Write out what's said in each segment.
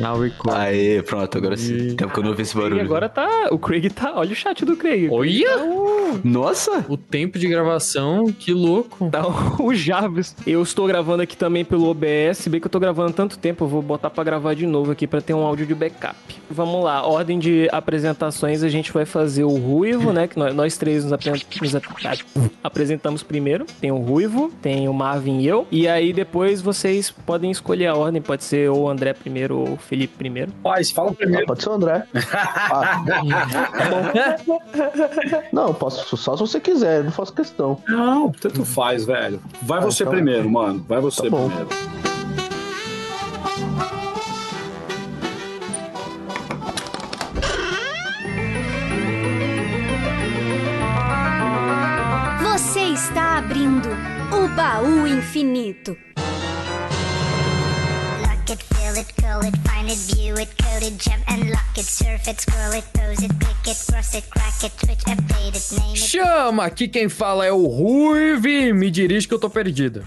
Now record. Aê, pronto, agora sim. Tempo que eu não ouvi esse E barulho. agora tá. O Craig tá. Olha o chat do Craig. Olha! Nossa! O tempo de gravação, que louco. Tá o Jarvis. Eu estou gravando aqui também pelo OBS, se bem que eu tô gravando tanto tempo, eu vou botar pra gravar de novo aqui pra ter um áudio de backup. Vamos lá, ordem de apresentações, a gente vai fazer o Ruivo, né, que nós, nós três nos, apre- nos ap- apresentamos primeiro. Tem o Ruivo, tem o Marvin e eu. E aí depois vocês podem escolher a ordem, pode ser ou o André primeiro ou o Felipe primeiro. Paz, fala Ah, primeiro. pode ser o André. Ah, não, posso só se você quiser, não faço questão. Não, tanto faz, velho. Vai você então- primeiro, mano. Vai você Tá primeiro. Você está abrindo o baú infinito. It, find it, view it, code it, jump and lock it, surf it, scroll it, pose it, click it, cross it, crack it, switch, update it, name it. Chama! Aqui quem fala é o Ruive. Me dirige que eu tô perdido.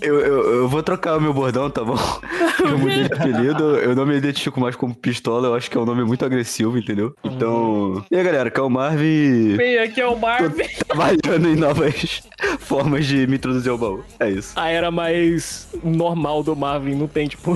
Eu, eu, eu vou trocar o meu bordão, tá bom? Eu mudei de apelido, eu não me identifico mais como pistola, eu acho que é um nome muito agressivo, entendeu? Então. E aí, galera, que é o Marvin Bem, aqui é o Marvin. trabalhando em novas formas de me introduzir ao baú. É isso. A era mais normal do Marvin, não tem tipo.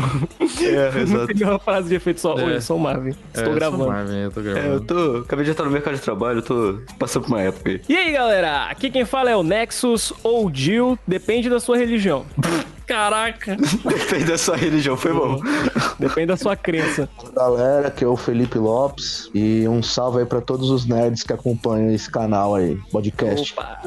É, não exato. tem nenhuma frase de efeito só. É. Oi, eu sou o Marvin. Estou É, eu sou o gravando. Marvin, eu tô É, eu gravando. tô. Acabei de entrar no mercado de trabalho, eu tô passando por uma época aí. E aí, galera? Aqui quem fala é o Nexus ou Jill, depende da sua religião. Caraca. Depende da sua religião, foi bom. Depende da sua crença. Galera, que é o Felipe Lopes. E um salve aí pra todos os nerds que acompanham esse canal aí, podcast. Opa!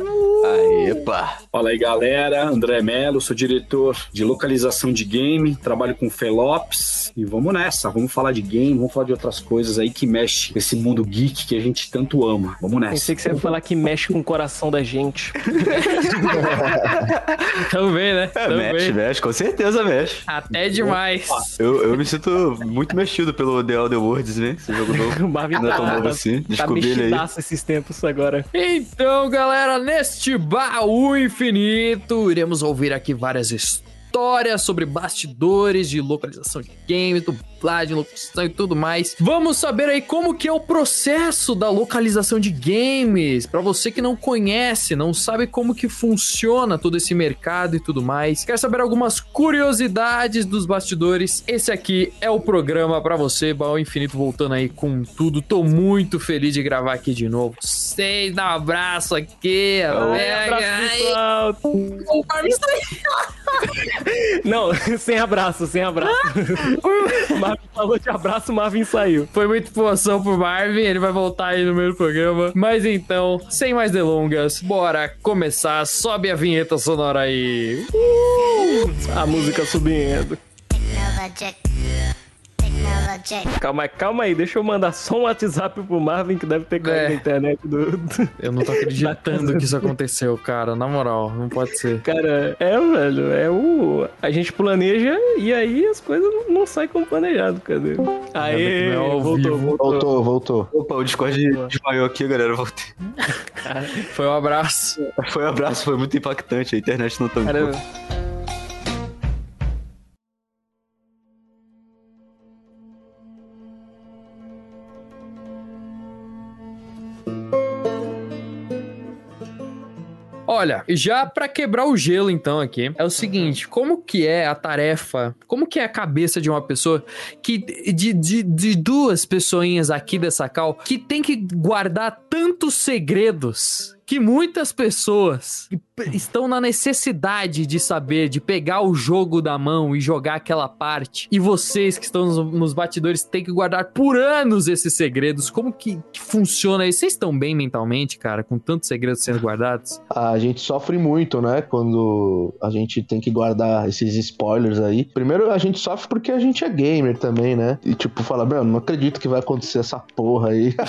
Aê, pá. Fala aí, galera. André Melo, sou diretor de localização de game, trabalho com o Felopes. E vamos nessa, vamos falar de game, vamos falar de outras coisas aí que mexe com esse mundo geek que a gente tanto ama. Vamos nessa. Pensei que você ia falar que mexe com o coração da gente. Também, né? É, Também. mexe, mexe, com certeza mexe. Até demais. Eu, eu me sinto muito mexido pelo The Elder Worlds, né? Esse jogo novo. Marvin Não é tão tá, novo assim. tá Descobri ele aí. esses tempos agora. Então, galera, neste baú infinito, iremos ouvir aqui várias histórias sobre bastidores de localização de games, dublagem, locução e tudo mais. Vamos saber aí como que é o processo da localização de games. Pra você que não conhece, não sabe como que funciona todo esse mercado e tudo mais. Quer saber algumas curiosidades dos bastidores? Esse aqui é o programa pra você, Baú Infinito voltando aí com tudo. Tô muito feliz de gravar aqui de novo. Vocês dá um abraço aqui. Abraço, Não, sem abraço, sem abraço. Marvin falou de abraço, Marvin saiu. Foi muita informação pro Marvin, ele vai voltar aí no meio do programa. Mas então, sem mais delongas, bora começar. Sobe a vinheta sonora aí. A música subindo. Technologic. Calma, calma aí, deixa eu mandar só um WhatsApp pro Marvin que deve ter caído É. na internet do. do- Eu não tô acreditando que isso aconteceu, cara. Na moral, não pode ser. Cara, é, velho, é o. A gente planeja e aí as coisas não, não saem como planejado, cadê? Aê, não é voltou, vivo. voltou. Voltou, voltou. Opa, o Discord desmaiou aqui, galera. Voltei. Foi um abraço. Foi um abraço, foi muito impactante. A internet não tá Cara, Olha, já pra quebrar o gelo então aqui, é o seguinte, como que é a tarefa, como que é a cabeça de uma pessoa que de, de, de duas pessoinhas aqui dessa cal que tem que guardar tantos segredos que muitas pessoas estão na necessidade de saber, de pegar o jogo da mão e jogar aquela parte. E vocês que estão nos, batidores têm que guardar por anos esses segredos. Como que, que funciona isso? Vocês estão bem mentalmente, cara, com tantos segredos sendo guardados? A gente sofre muito, né? Quando a gente tem que guardar esses spoilers aí. Primeiro, a gente sofre porque a gente é gamer também, né? E tipo, fala, meu, não acredito que vai acontecer essa porra aí.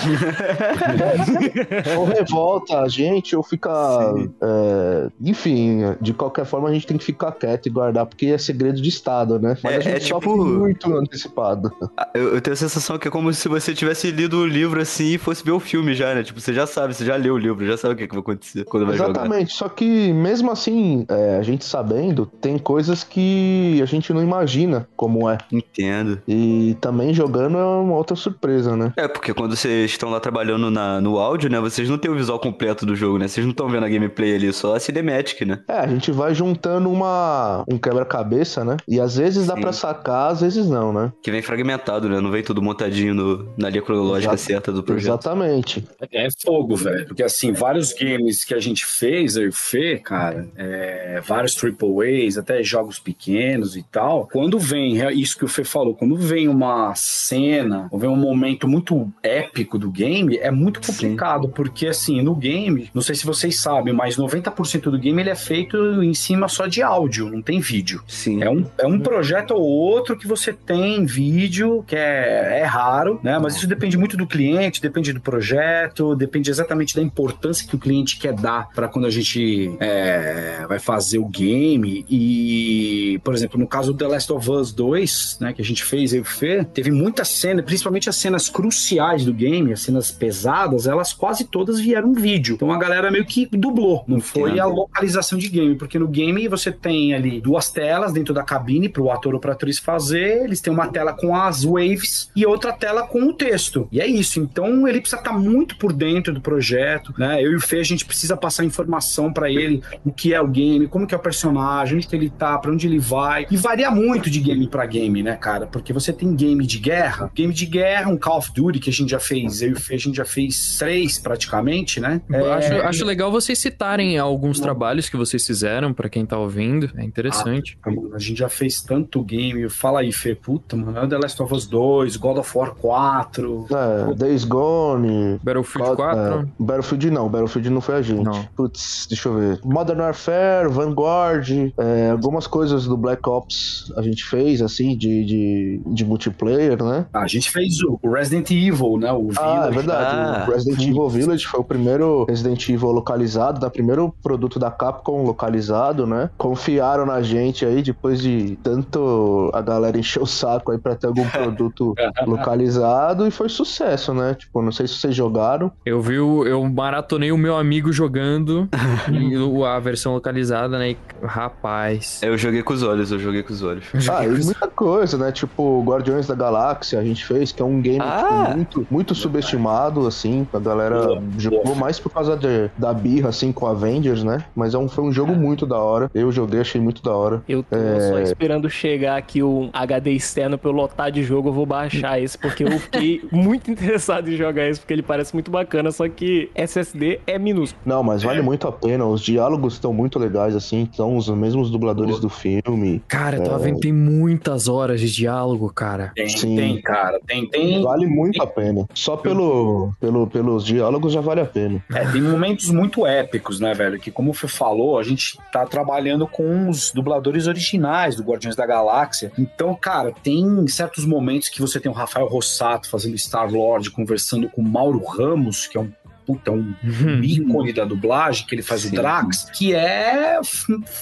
Ou revolta a gente, gente ou ficar. Sim. é, enfim, de qualquer forma a gente tem que ficar quieto e guardar, porque é segredo de Estado, né? Mas É- a gente é tipo- muito antecipado. Ah, Eu, eu tenho a sensação que é como se você tivesse lido o livro assim e fosse ver o filme já, né? Tipo, você já sabe, você já leu o livro, já sabe o que, que vai acontecer quando vai jogar. Exatamente, só que mesmo assim, é, a gente sabendo, tem coisas que a gente não imagina como é. Entendo. E também jogando é uma outra surpresa, né? É, porque quando vocês estão lá trabalhando na- no áudio, né? Vocês não têm o visual completo do jogo, né? Vocês não estão vendo a gameplay ali, só a cinematic, né? É, a gente vai juntando uma um quebra-cabeça, né? E às vezes dá Sim. pra sacar, às vezes não, né? Que vem fragmentado, né? Não vem tudo montadinho no- na linha cronológica Exato. certa do projeto. Exatamente. É fogo, velho. Porque assim, vários games que a gente fez, eu e o Fê, cara, é, vários triple A's, até jogos pequenos e tal, quando vem, é isso que o Fê falou, quando vem uma cena, ou vem um momento muito épico do game, é muito Sim. complicado, porque assim, no game, não sei se vocês sabem, mas 90% do game ele é feito em cima só de áudio, não tem vídeo. Sim. É um, é um projeto ou outro que você tem vídeo, que é, é raro, né? Mas isso depende muito do cliente, depende do projeto, depende exatamente da importância que o cliente quer dar para quando a gente é, vai fazer o game. E, por exemplo, no caso do The Last of Us 2, né, que a gente fez, eu e Fê, teve muita cena, principalmente as cenas cruciais do game, as cenas pesadas, elas quase todas vieram vídeo. Então a galera meio que dublou, não foi a localização de game, porque no game você tem ali duas telas dentro da cabine pro ator ou pra atriz fazer, eles têm uma tela com as waves e outra tela com o texto. E é isso. Então ele precisa estar muito por dentro do projeto, né? Eu e o Fê a gente precisa passar informação pra ele o que é o game, como que é o personagem, onde que ele tá, pra onde ele vai. E varia muito de game pra game, né, cara? Porque você tem game de guerra, game de guerra, um Call of Duty que a gente já fez, eu e o Fê a gente já fez três praticamente, né? Eu É, Acho, acho legal vocês citarem alguns trabalhos que vocês fizeram, pra quem tá ouvindo. É interessante. Mano, A gente já fez tanto game. Fala aí, Fê. Puta, mano. É The Last of Us 2, God of War 4. É, Days Gone. Battlefield Qual- 4. é, Battlefield não, Battlefield não foi a gente. Não. Putz, deixa eu ver. Modern Warfare, Vanguard, é, algumas coisas do Black Ops a gente fez, assim, de, de, de multiplayer, né? Ah, a gente fez o Resident Evil, né? O Ah, é Village. verdade. Ah, o Resident Evil Village foi o primeiro Resident Evil localizado, né? Primeiro produto da Capcom localizado, né? Confiaram na gente aí, depois de tanto a galera encher o saco aí pra ter algum produto localizado, e foi sucesso, né? Tipo, não sei se vocês jogaram. Eu vi, o- eu maratonei o meu amigo jogando a versão localizada, né? E, rapaz. Eu joguei com os olhos, eu joguei com os olhos. Ah, e muita coisa, né? Tipo, Guardiões da Galáxia a gente fez, que é um game Ah! tipo, muito, muito subestimado, assim. A galera Boa, jogou boa. mais por causa de- da birra, assim, com Avengers, né? Mas é um, foi um jogo muito da hora. Eu joguei, achei muito da hora. Eu tô É. só esperando chegar aqui o HD externo pra eu lotar de jogo, eu vou baixar esse, porque eu fiquei muito interessado em jogar esse, porque ele parece muito bacana, só que SSD é minúsculo. Não, mas vale muito a pena. Os diálogos estão muito legais, assim. São os mesmos dubladores do filme. Cara, eu tava vendo, tem muitas horas de diálogo, cara. Tem, Sim. tem, cara. Tem, tem. Vale muito a pena. Só pelo, pelo, pelos diálogos já vale a pena. É, tem momentos muito épicos, né, velho? Que, como você falou, a gente tá trabalhando com os dubladores originais do Guardiões da Galáxia. Então, cara, tem certos momentos que você tem o Rafael Rossato fazendo Star-Lord, conversando com o Mauro Ramos, que é um puta, um ícone da dublagem, que ele faz Sim. o Drax, que é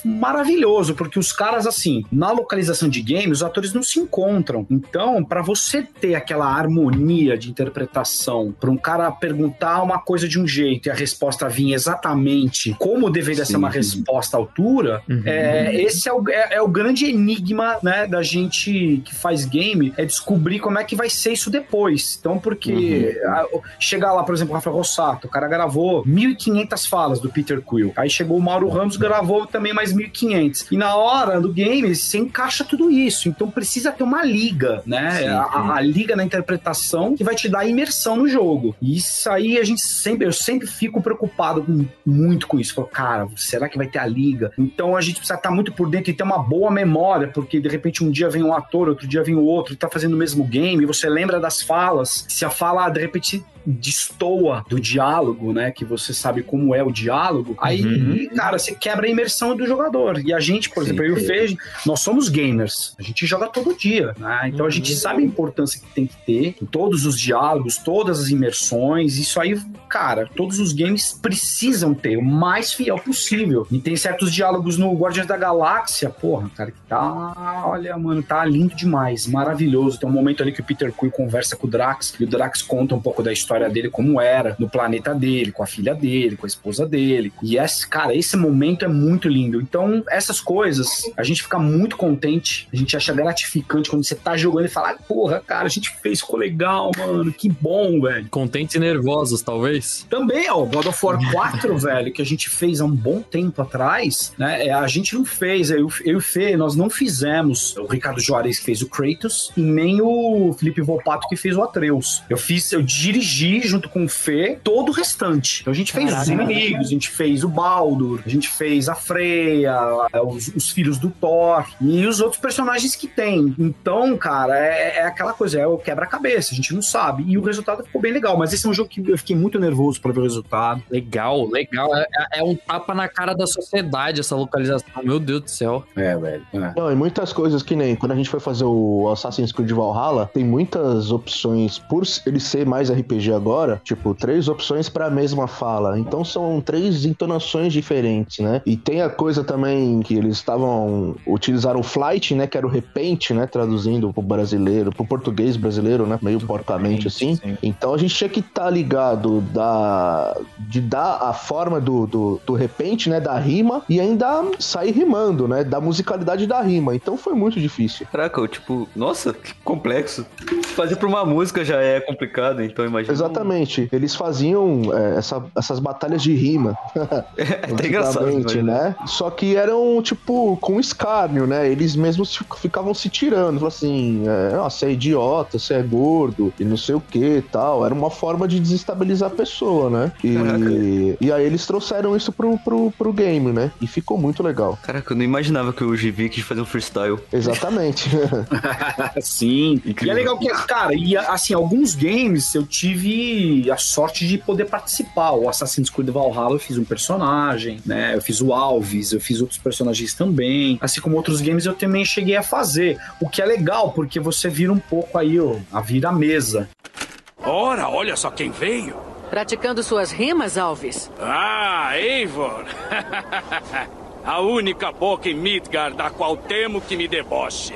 maravilhoso, porque os caras, assim, na localização de game, os atores não se encontram. Então, pra você ter aquela harmonia de interpretação, pra um cara perguntar uma coisa de um jeito e a resposta vir exatamente como deveria ser Sim. uma resposta à altura, Uhum. é, esse é o, é- é o grande enigma, né, da gente que faz game, é descobrir como é que vai ser isso depois. Então, porque a- chegar lá, por exemplo, o Rafael O cara gravou 1.500 falas do Peter Quill. Aí chegou o Mauro Ramos, gravou também mais 1.500. E na hora do game, você encaixa tudo isso. Então precisa ter uma liga, né? Sim, a, a- a liga na interpretação que vai te dar imersão no jogo. E isso aí a gente sempre, eu sempre fico preocupado com- muito com isso. Falo, cara, será que vai ter a liga? Então a gente precisa estar muito por dentro e ter uma boa memória, porque de repente um dia vem um ator, outro dia vem o outro, e tá fazendo o mesmo game, e você lembra das falas. Se a fala, de repente, destoa do diálogo, né? Que você sabe como é o diálogo, aí, Uhum. cara, você quebra a imersão do jogador. E a gente, por Sim, exemplo, eu e o. Fê, nós somos gamers. A gente joga todo dia, né? Então a gente sabe a importância que tem que ter em todos os diálogos, todas as imersões. Isso aí, cara, todos os games precisam ter o mais fiel possível. E tem certos diálogos no Guardiões da Galáxia, porra, cara, que tá, olha, mano, tá lindo demais, maravilhoso. Tem um momento ali que o Peter Quill conversa com o Drax, e o Drax conta um pouco da história dele, como era, no planeta dele, com a filha dele, com a esposa dele. E esse, cara, esse momento é muito lindo. Então, essas coisas, a gente fica muito contente, a gente acha gratificante quando você tá jogando e fala, "Ah, porra, cara, a gente fez, ficou legal, mano, que bom, velho. Contentes e nervosos, talvez. Também, ó, o God of War 4, velho, que a gente fez há um bom tempo atrás, né? é, A gente não fez, eu, eu e o Fê, nós não fizemos o Ricardo Juarez que fez o Kratos e nem o Felipe Volpato que fez o Atreus. Eu fiz, eu dirigi junto com o Fê todo o restante. Então a gente fez os inimigos, a gente fez o Baldur, a gente fez a Freya, os, os filhos do Thor e os outros personagens que tem. Então, cara, é, é aquela coisa, é o quebra-cabeça, a gente não sabe. E o resultado ficou bem legal, mas esse é um jogo que eu fiquei muito nervoso pra ver o resultado. Legal, legal. É, é- é um tapa na cara da sociedade essa localização. Meu Deus do céu. É, velho. É. Não, e muitas coisas que nem quando a gente foi fazer o Assassin's Creed Valhalla, tem muitas opções, por ele ser mais RPG agora, tipo, três opções pra mesma fala. Então são três entonações diferentes, né? E tem a coisa também que eles estavam. utilizaram o flight, né? Que era o repente, né? Traduzindo pro brasileiro, pro português brasileiro, né? Meio porcamente assim. Então a gente tinha que estar ligado da, de dar a forma do, do, do repente, né? Da rima e ainda sair rimando, né? Da musicalidade da rima. Então foi muito difícil. Caraca, eu, tipo, nossa, que complexo. Fazer pra uma música já é complicado, então imagina. Exatamente. Eles faziam é, essa- essas batalhas de rima. É até engraçado, mas- né? Só que eram, tipo, com escárnio, né? Eles mesmos fi- ficavam se tirando. Falavam assim, é, "Ah, você é idiota, você é gordo, e não sei o que e tal. Era uma forma de desestabilizar a pessoa, né? E, e aí eles trouxeram isso pro, pro, pro game, né? E ficou muito legal. Caraca, eu não imaginava que o GV quis fazer um freestyle. Exatamente. Sim. E Incrível. é legal que, cara, e assim, alguns games eu tive a sorte de poder participar. O Assassin's Creed Valhalla eu fiz um personagem, né? Eu fiz o Alves, eu fiz outros personagens também. Assim como outros games eu também cheguei a fazer. O que é legal, porque você vira um pouco aí, ó, a vira mesa. Ora, olha só quem veio. Praticando suas rimas, Alves? Ah, Eivor. A única boca em Midgard da qual temo que me deboche.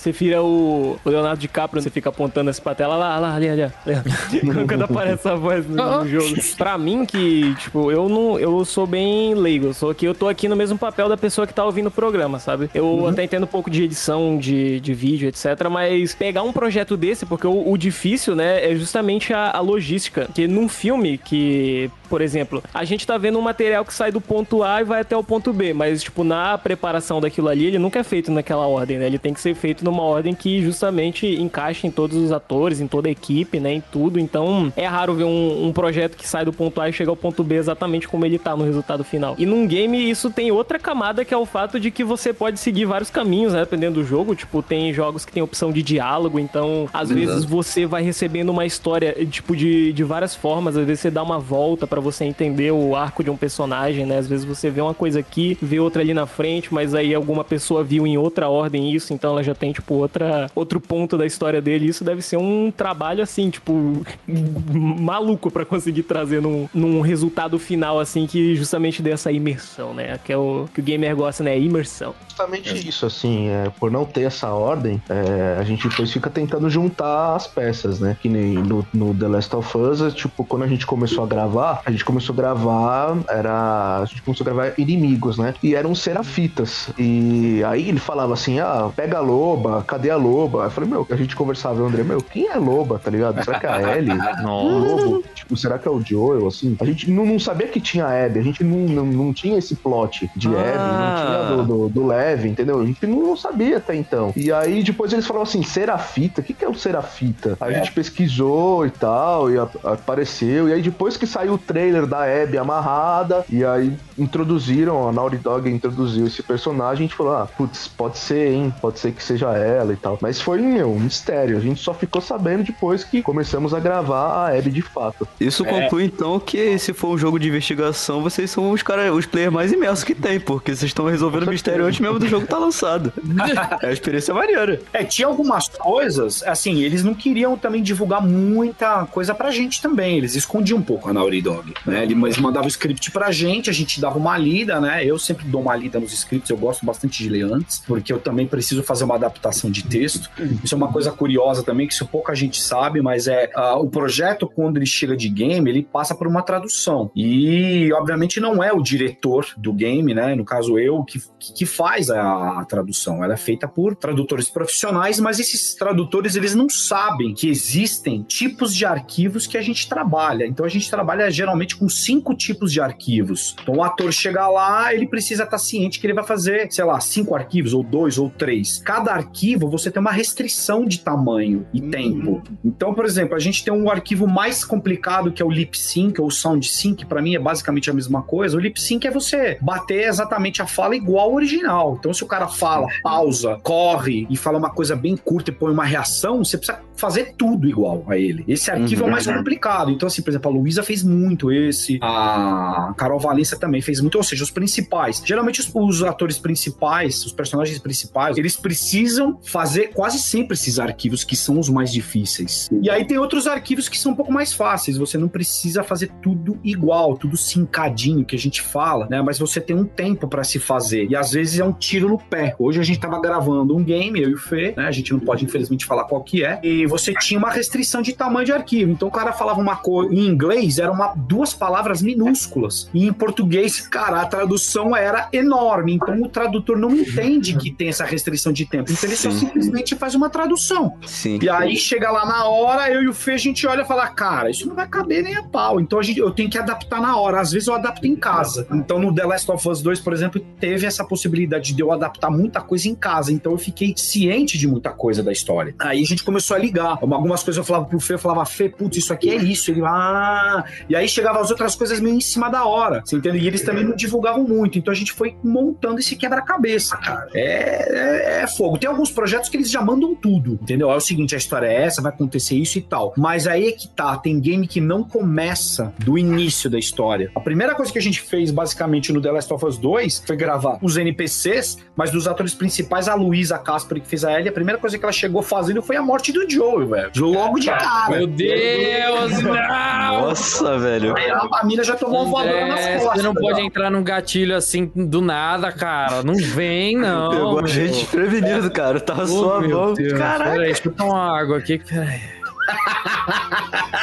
Você vira o, o Leonardo DiCaprio, você fica apontando assim pra tela, lá, lá, ali, ali, ali. Quando aparece a voz no, no jogo. Pra mim, que, tipo, eu não. Eu sou bem leigo. Eu sou aqui, eu tô aqui no mesmo papel da pessoa que tá ouvindo o programa, sabe? Eu até entendo um pouco de edição de, de vídeo, etc. Mas pegar um projeto desse, porque o, o difícil, né, é justamente a, a logística. Que num filme que. Por exemplo, a gente tá vendo um material que sai do ponto A e vai até o ponto B, mas, tipo, na preparação daquilo ali, ele nunca é feito naquela ordem, né? Ele tem que ser feito numa ordem que justamente encaixe em todos os atores, em toda a equipe, né? Em tudo. Então, é raro ver um, um projeto que sai do ponto A e chega ao ponto B exatamente como ele tá no resultado final. E num game, isso tem outra camada que é o fato de que você pode seguir vários caminhos, né? Dependendo do jogo. Tipo, tem jogos que tem opção de diálogo, então, às Exato. vezes você vai recebendo uma história, tipo, de, de várias formas. Às vezes você dá uma volta pra você entender o arco de um personagem, né? Às vezes você vê uma coisa aqui, vê outra ali na frente, mas aí alguma pessoa viu em outra ordem isso, então ela já tem, tipo, outra, outro ponto da história dele. Isso deve ser um trabalho, assim, tipo, maluco pra conseguir trazer num, num resultado final, assim, que justamente dê essa imersão, né? Que é o que o gamer gosta, né? Imersão. Justamente isso, assim, é, por não ter essa ordem, é, a gente depois fica tentando juntar as peças, né? Que nem no, no The Last of Us, é, tipo, quando a gente começou a gravar, a gente começou a gravar, era. A gente começou a gravar inimigos, né? E eram serafitas. E aí ele falava assim: ah, pega a loba, cadê a loba? Eu falei, meu, a gente conversava, o André, meu, quem é loba, tá ligado? Será que é a Ellie? O lobo? Tipo, será que é o Joel, assim? A gente não, não sabia que tinha a Abby, a gente não, não, não tinha esse plot de Ah. Abby, não tinha do, do, do Lev, entendeu? A gente não sabia até então. E aí depois eles falaram assim, Serafita, o que, que é o Serafita? Aí a gente pesquisou e tal, e a- apareceu, e aí depois que saiu o trailer trailer da Abby amarrada, e aí introduziram, a Naughty Dog introduziu esse personagem, a gente falou, ah, putz, pode ser, hein, pode ser que seja ela e tal. Mas foi, meu, um mistério, a gente só ficou sabendo depois que começamos a gravar a Abby de fato. Isso conclui então que se for um jogo de investigação, vocês são os cara, os players mais imersos que tem, porque vocês estão resolvendo o mistério antes mesmo do jogo estar lançado. é a experiência maneira. É, tinha algumas coisas, assim, eles não queriam também divulgar muita coisa pra gente também. Eles escondiam um pouco a Naughty Dog, né? Eles mandavam o script pra gente, a gente dava uma lida, né? Eu sempre dou uma lida nos scripts, eu gosto bastante de ler antes, porque eu também preciso fazer uma adaptação de texto. Isso é uma coisa curiosa também, que isso pouca gente sabe, mas é ah, o projeto, quando ele chega de game, ele passa por uma tradução. E, obviamente, não é o diretor do game, né? No caso, eu, que, que faz a, a tradução. Ela é feita por tradutores profissionais, mas esses tradutores, eles não sabem que existem tipos de arquivos que a gente trabalha. Então, a gente trabalha geralmente com cinco tipos de arquivos. Então, o ator chega lá, ele precisa estar ciente que ele vai fazer, sei lá, cinco arquivos, ou dois, ou três. Cada arquivo, você tem uma restrição de tamanho e tempo. Então, por exemplo, a gente tem um arquivo mais complicado que é o lip sync ou sound sync, para mim é basicamente a mesma coisa. O lip sync é você bater exatamente a fala igual ao original. Então, se o cara fala, pausa, corre e fala uma coisa bem curta e põe uma reação, você precisa fazer tudo igual a ele. Esse arquivo é o mais complicado. Então, assim, por exemplo, a Luísa fez muito esse, a Carol Valença também fez muito, ou seja, os principais. Geralmente, os, os atores principais, os personagens principais, eles precisam fazer quase sempre esses arquivos que são os mais difíceis. E aí tem outros arquivos que são um pouco mais fáceis. Você não precisa fazer tudo igual, tudo sincadinho que a gente fala, né? Mas você tem um tempo pra se fazer. E às vezes é um tiro no pé. Hoje a gente tava gravando um game, eu e o Fê, né? A gente não pode, infelizmente, falar qual que é. E você tinha uma restrição de tamanho de arquivo. Então o cara falava uma coisa em inglês, eram uma, duas palavras minúsculas. E em português, cara, a tradução era enorme. Então o tradutor não entende que tem essa restrição de tempo. Então ele só Sim. simplesmente faz uma tradução. Sim. E aí chega lá na hora, eu e o Fê, a gente olha e fala, cara, isso não vai caber nem a pau. Então a gente, eu tenho que adaptar na hora. Às vezes eu adapto em casa. Então no The Last of Us 2, por exemplo, teve essa possibilidade de eu adaptar muita coisa em casa. Então eu fiquei ciente de muita coisa da história. Aí a gente começou a ligar. Algumas coisas eu falava pro Fê, eu falava, Fê, putz, isso aqui é isso. Ele, ah. E aí chegava as outras coisas meio em cima da hora. Você entende? E eles também não divulgavam muito. Então a gente foi montando esse quebra-cabeça, cara. É, é, é fogo. Tem alguns projetos que eles já mandam tudo, entendeu? É o seguinte, a história é essa, vai acontecer isso e tal. Mas aí é que tá, tem game que não começa do início da história. A primeira coisa que a gente fez, basicamente, no The Last of Us 2 foi gravar os NPCs, mas dos atores principais, a Luísa Casper, que fez a Ellie, a primeira coisa que ela chegou fazendo foi a morte do Joel, velho. Logo de cara. Meu Deus, não! Nossa, velho. Aí a família já tomou um voadora nas É, costas. você não pode entrar num gatilho assim do nada, cara. Não vem, não. Pegou a gente prevenido, cara. Tava Oh, só a meu mão. Deus. Caraca. Peraí, deixa eu tomar uma água aqui. Peraí.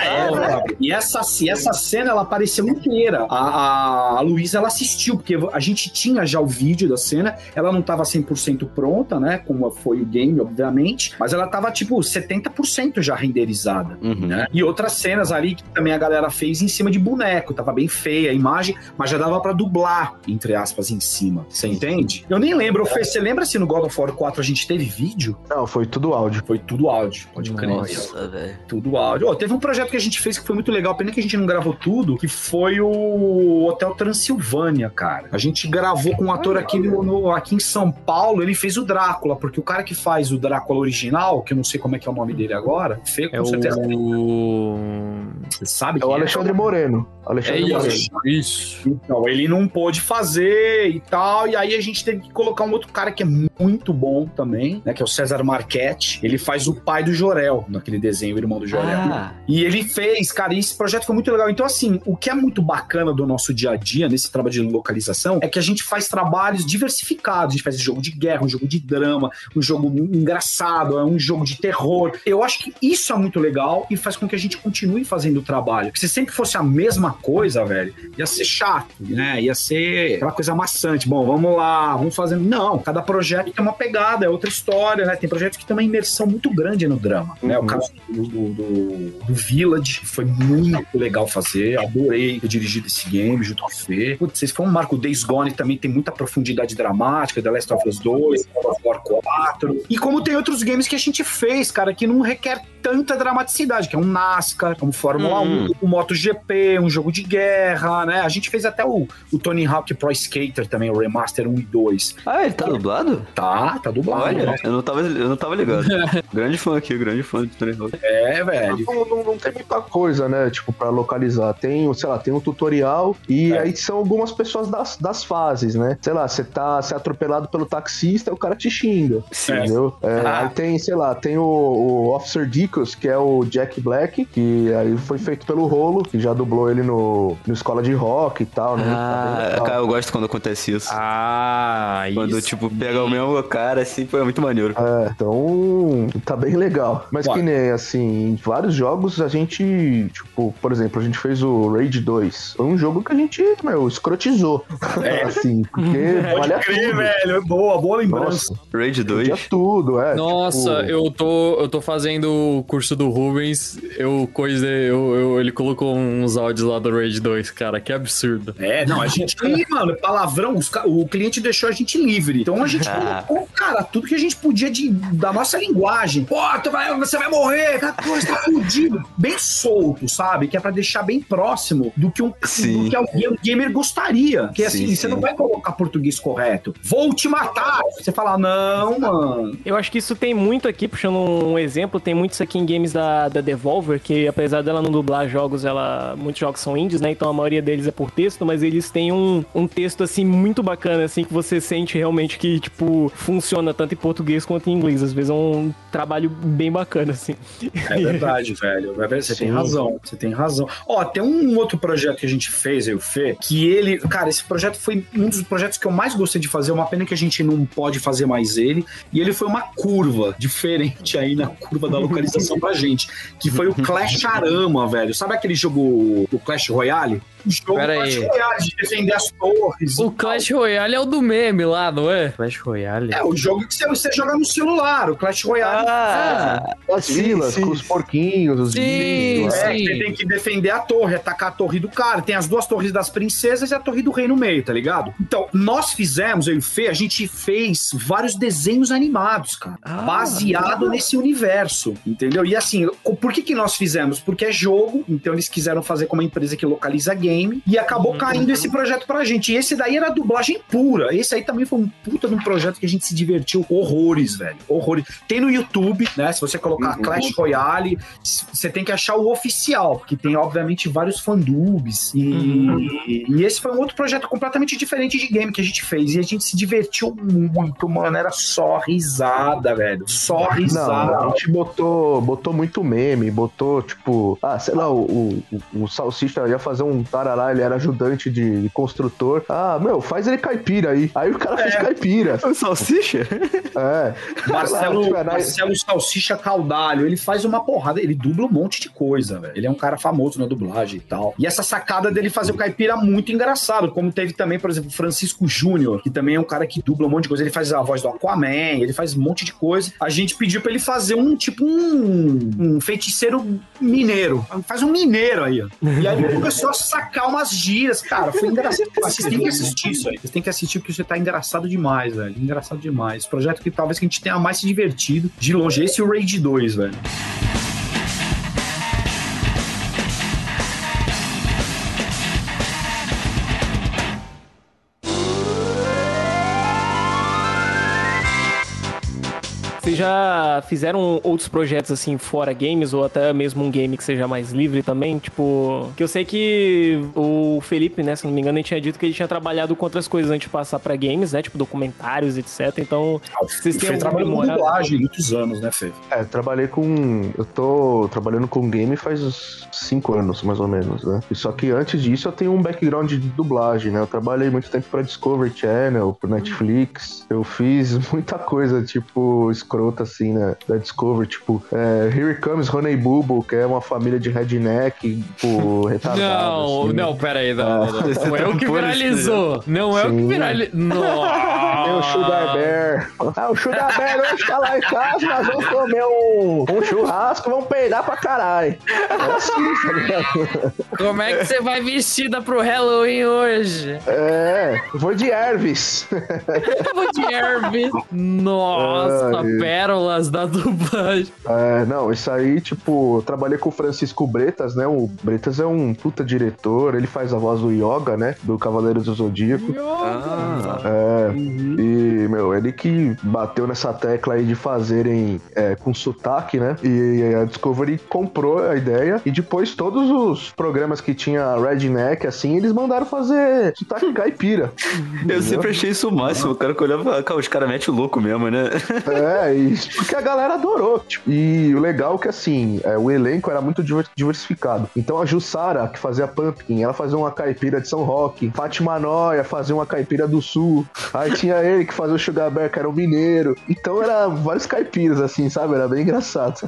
É, e essa, essa cena, ela apareceu inteira. A, a, a Luísa, ela assistiu, porque a gente tinha já o vídeo da cena, ela não tava 100% pronta, né, como foi o game, obviamente, mas ela tava, tipo, 70% já renderizada, Uhum. né? E outras cenas ali que também a galera fez em cima de boneco, tava bem feia a imagem, mas já dava pra dublar, entre aspas, em cima, você entende? Eu nem lembro, Fê, você lembra se no God of War 4 a gente teve vídeo? Não, foi tudo áudio. Foi tudo áudio, pode crer. Nossa, velho. Tudo áudio. Ó, teve um projeto que a gente fez que foi muito legal, pena que a gente não gravou tudo, que foi o Hotel Transilvânia, cara. A gente gravou com um ator aqui, no, no- aqui em São Paulo, ele fez o Drácula, porque o cara que faz o Drácula original, que eu não sei como é que é o nome dele agora, Fê, com É certeza o. você sabe É o quem Alexandre Moreno. É Alexandre Moreno. isso. Isso. Então, ele não pôde fazer e tal, e aí a gente teve que colocar um outro cara que é muito bom também, né, que é o César Marchetti. Ele faz o pai do Jorel, naquele desenho, irmão do Jorel. Ah, E ele fez, cara, e esse projeto foi muito legal. Então, assim, o que é muito bacana do nosso dia a dia, nesse trabalho de localização, é que a gente faz trabalhos diversificados. A gente faz jogo de guerra, um jogo de drama, um jogo engraçado, um jogo de terror. Eu acho que isso é muito legal e faz com que a gente continue fazendo o trabalho. Porque se sempre fosse a mesma coisa, velho, ia ser chato, né? Ia ser aquela coisa maçante. Bom, vamos lá, vamos fazendo. Não, cada projeto tem uma pegada, é outra história, né? Tem projetos que tem uma imersão muito grande no drama, né? O caso do, do, do- do Village foi muito legal fazer, adorei ter dirigido esse game junto com o Fê. Putz, esse foi um marco Days Gone também tem muita profundidade dramática, The Last of Us 2, God of War 4. E como tem outros games que a gente fez, cara, que não requer tanta dramaticidade, que é um NASCAR, como Fórmula Hum. 1, o MotoGP, um jogo jogo de guerra, né? A gente fez até o, o Tony Hawk Pro Skater também, o Remaster 1 e 2. Ah, ele tá dublado? Tá, tá dublado. Olha, né? eu não tava, eu não tava ligado. grande fã aqui, grande fã de Tony Hawk. É, velho. Não, não- não tem muita coisa, né? Tipo, pra localizar. Tem, sei lá, tem um tutorial e É. aí são algumas pessoas das, das fases, né? Sei lá, você tá se atropelado pelo taxista, o cara te xinga. Sim. Entendeu? É, Ah. Aí tem, sei lá, tem o, o Officer Dicos, que é o Jack Black, que aí foi feito pelo Rolo, que já dublou ele no, no Escola de Rock e tal, né? Tá Ah, cara, eu gosto quando acontece isso. Ah, quando, isso. tipo, pega o mesmo cara, assim, é muito maneiro. É, então tá bem legal. Mas Ué. que nem, assim, em vários jogos a gente, tipo, por exemplo, a gente fez o Raid 2. Foi um jogo que a gente, meu, escrotizou. assim, porque Pode valha crer, tudo. velho. É boa, boa lembrança. Nossa, Raid 2. podia tudo, é. Nossa, tipo, eu tô eu tô fazendo o curso do Rubens, eu coisa eu, eu- ele colocou uns áudios lá do Raid 2, cara, que absurdo. É, não, a gente. Mano, palavrão, os o cliente deixou a gente livre. Então a gente Ah. colocou, cara, tudo que a gente podia de, da nossa linguagem. Pô, tu vai, você vai morrer, aquela coisa, tá fudido. Bem solto, sabe? Que é pra deixar bem próximo do que, um, Sim. do que alguém, um gamer gostaria. Que assim, Sim, você sim. não vai colocar português correto. Vou te matar. Você fala, não, mano. Eu acho que isso tem muito aqui, puxando um exemplo, tem muito isso aqui em games da, da Devolver, que apesar dela não dublar jogos, ela muitos jogos são indies, né? Então a maioria deles é por texto, mas eles têm um, um texto assim muito bacana, assim, que você sente realmente que, tipo, funciona tanto em português quanto em inglês. Às vezes é um trabalho bem bacana, assim. É verdade, velho. É Você tem Sim. razão. Você tem razão. Ó, tem um outro projeto que a gente fez, eu o Fê, que ele. Cara, esse projeto foi um dos projetos que eu mais gostei de fazer. Uma pena que a gente não pode fazer mais ele. E ele foi uma curva diferente aí na curva da localização pra gente. Que foi o Clash Arama, velho. Sabe aquele jogo, o Clash Royale? O jogo Pera Clash aí. Royale, de defender as torres. O tal. Clash Royale é o do meme lá, não é? Clash Royale. É, o jogo que você, você joga no celular, o Clash Royale. Ah, as sim, vilas sim. com os porquinhos, os Sim, bichos, É, você tem que defender a torre, atacar a torre do cara. Tem as duas torres das princesas e a torre do rei no meio, tá ligado? Então, nós fizemos, eu e o Fê, a gente fez vários desenhos animados, cara. baseado nesse universo, entendeu? E assim, por que que nós fizemos? Porque é jogo, então eles quiseram fazer como uma empresa que localiza game e acabou caindo esse projeto pra gente. E esse daí era dublagem pura. Esse aí também foi um puta de um projeto que a gente se divertiu horrores, velho. Horrores. Tem no YouTube, né? Se você colocar Clash Royale, você tem que achar o oficial, porque tem, obviamente, vários fandubs. E, e esse foi um outro projeto completamente diferente de game que a gente fez. E a gente se divertiu muito, mano. Era só risada, velho. Só Não, risada. a gente botou, botou muito meme, botou, tipo, ah, sei lá, o, o, o- o Salsicha ia fazer um tarará, ele era ajudante de, construtor. Ah, meu, faz ele caipira aí. Aí o cara fez É. caipira. o Salsicha? É. Marcelo, lá, Marcelo Salsicha Caudalho, ele faz uma porrada, ele dubla um monte de coisa, velho. Ele é um cara famoso na dublagem e tal. E essa sacada dele fazer o caipira é muito engraçado, como teve também, por exemplo, o Francisco Júnior, que também é um cara que dubla um monte de coisa. Ele faz a voz do Aquaman, ele faz um monte de coisa. A gente pediu pra ele fazer um tipo um, um feiticeiro mineiro. Faz um mineiro aí, ó. E aí ele começou a sacar umas giras, cara. Foi engraçado. Vocês têm que assistir isso aí. Vocês têm que assistir porque você tá engraçado demais, velho. Engraçado demais. Projeto que talvez que a gente tenha mais se divertido. De longe, esse e o Raid 2, velho. Já fizeram outros projetos assim fora games ou até mesmo um game que seja mais livre também? Tipo, que eu sei que o Felipe, né, se não me engano, ele tinha dito que ele tinha trabalhado com outras coisas antes de passar pra games, né, tipo documentários, etc. Então, vocês têm Fê algum trabalhou com dublagem muitos anos, né, Fê? É, trabalhei com. Eu tô trabalhando com game faz uns 5 anos, mais ou menos, né? Só que antes disso eu tenho um background de dublagem, né? Eu trabalhei muito tempo pra Discovery Channel, pro Netflix. Eu fiz muita coisa, tipo, escrota assim, né? Da Discovery, tipo, é, Here Comes Honey Boo que é uma família de redneck, tipo, retardado. Não, assim. não, pera aí, não, não, não. Você Não é o que viralizou. Não é o que Sim. viralizou. Tem o Sugar Bear. Ah, o Sugar Bear hoje tá lá em casa, nós vamos comer um, um churrasco, vamos peidar pra caralho. É assim, tá ligado? Como é que você vai vestida pro Halloween hoje? É, vou de Ervis. Eu vou de Hermes. Nossa, Ai. Pérolas da dublagem. É, não, isso aí, tipo, trabalhei com o Francisco Bretas, né? O Bretas é um puta diretor, ele faz a voz do Yoga, né? Do Cavaleiros do Zodíaco. Ah, É, e, meu, ele que bateu nessa tecla aí de fazerem é, com sotaque, né? E a Discovery comprou a ideia e depois todos os programas que tinha Redneck, assim, eles mandaram fazer sotaque caipira. eu sempre achei isso o máximo. O cara que olhava e falava, "Cara, os caras metem o louco mesmo, né? É, e porque a galera adorou. tipo, e o legal é que, assim, é, o elenco era muito diver- diversificado. Então a Jussara, que fazia Pumpkin, ela fazia uma caipira de São Roque. Fátima Noia fazia uma caipira do Sul. Aí tinha ele que fazia o Sugar Bear, que era o mineiro. Então era vários caipiras, assim, sabe? Era bem engraçado.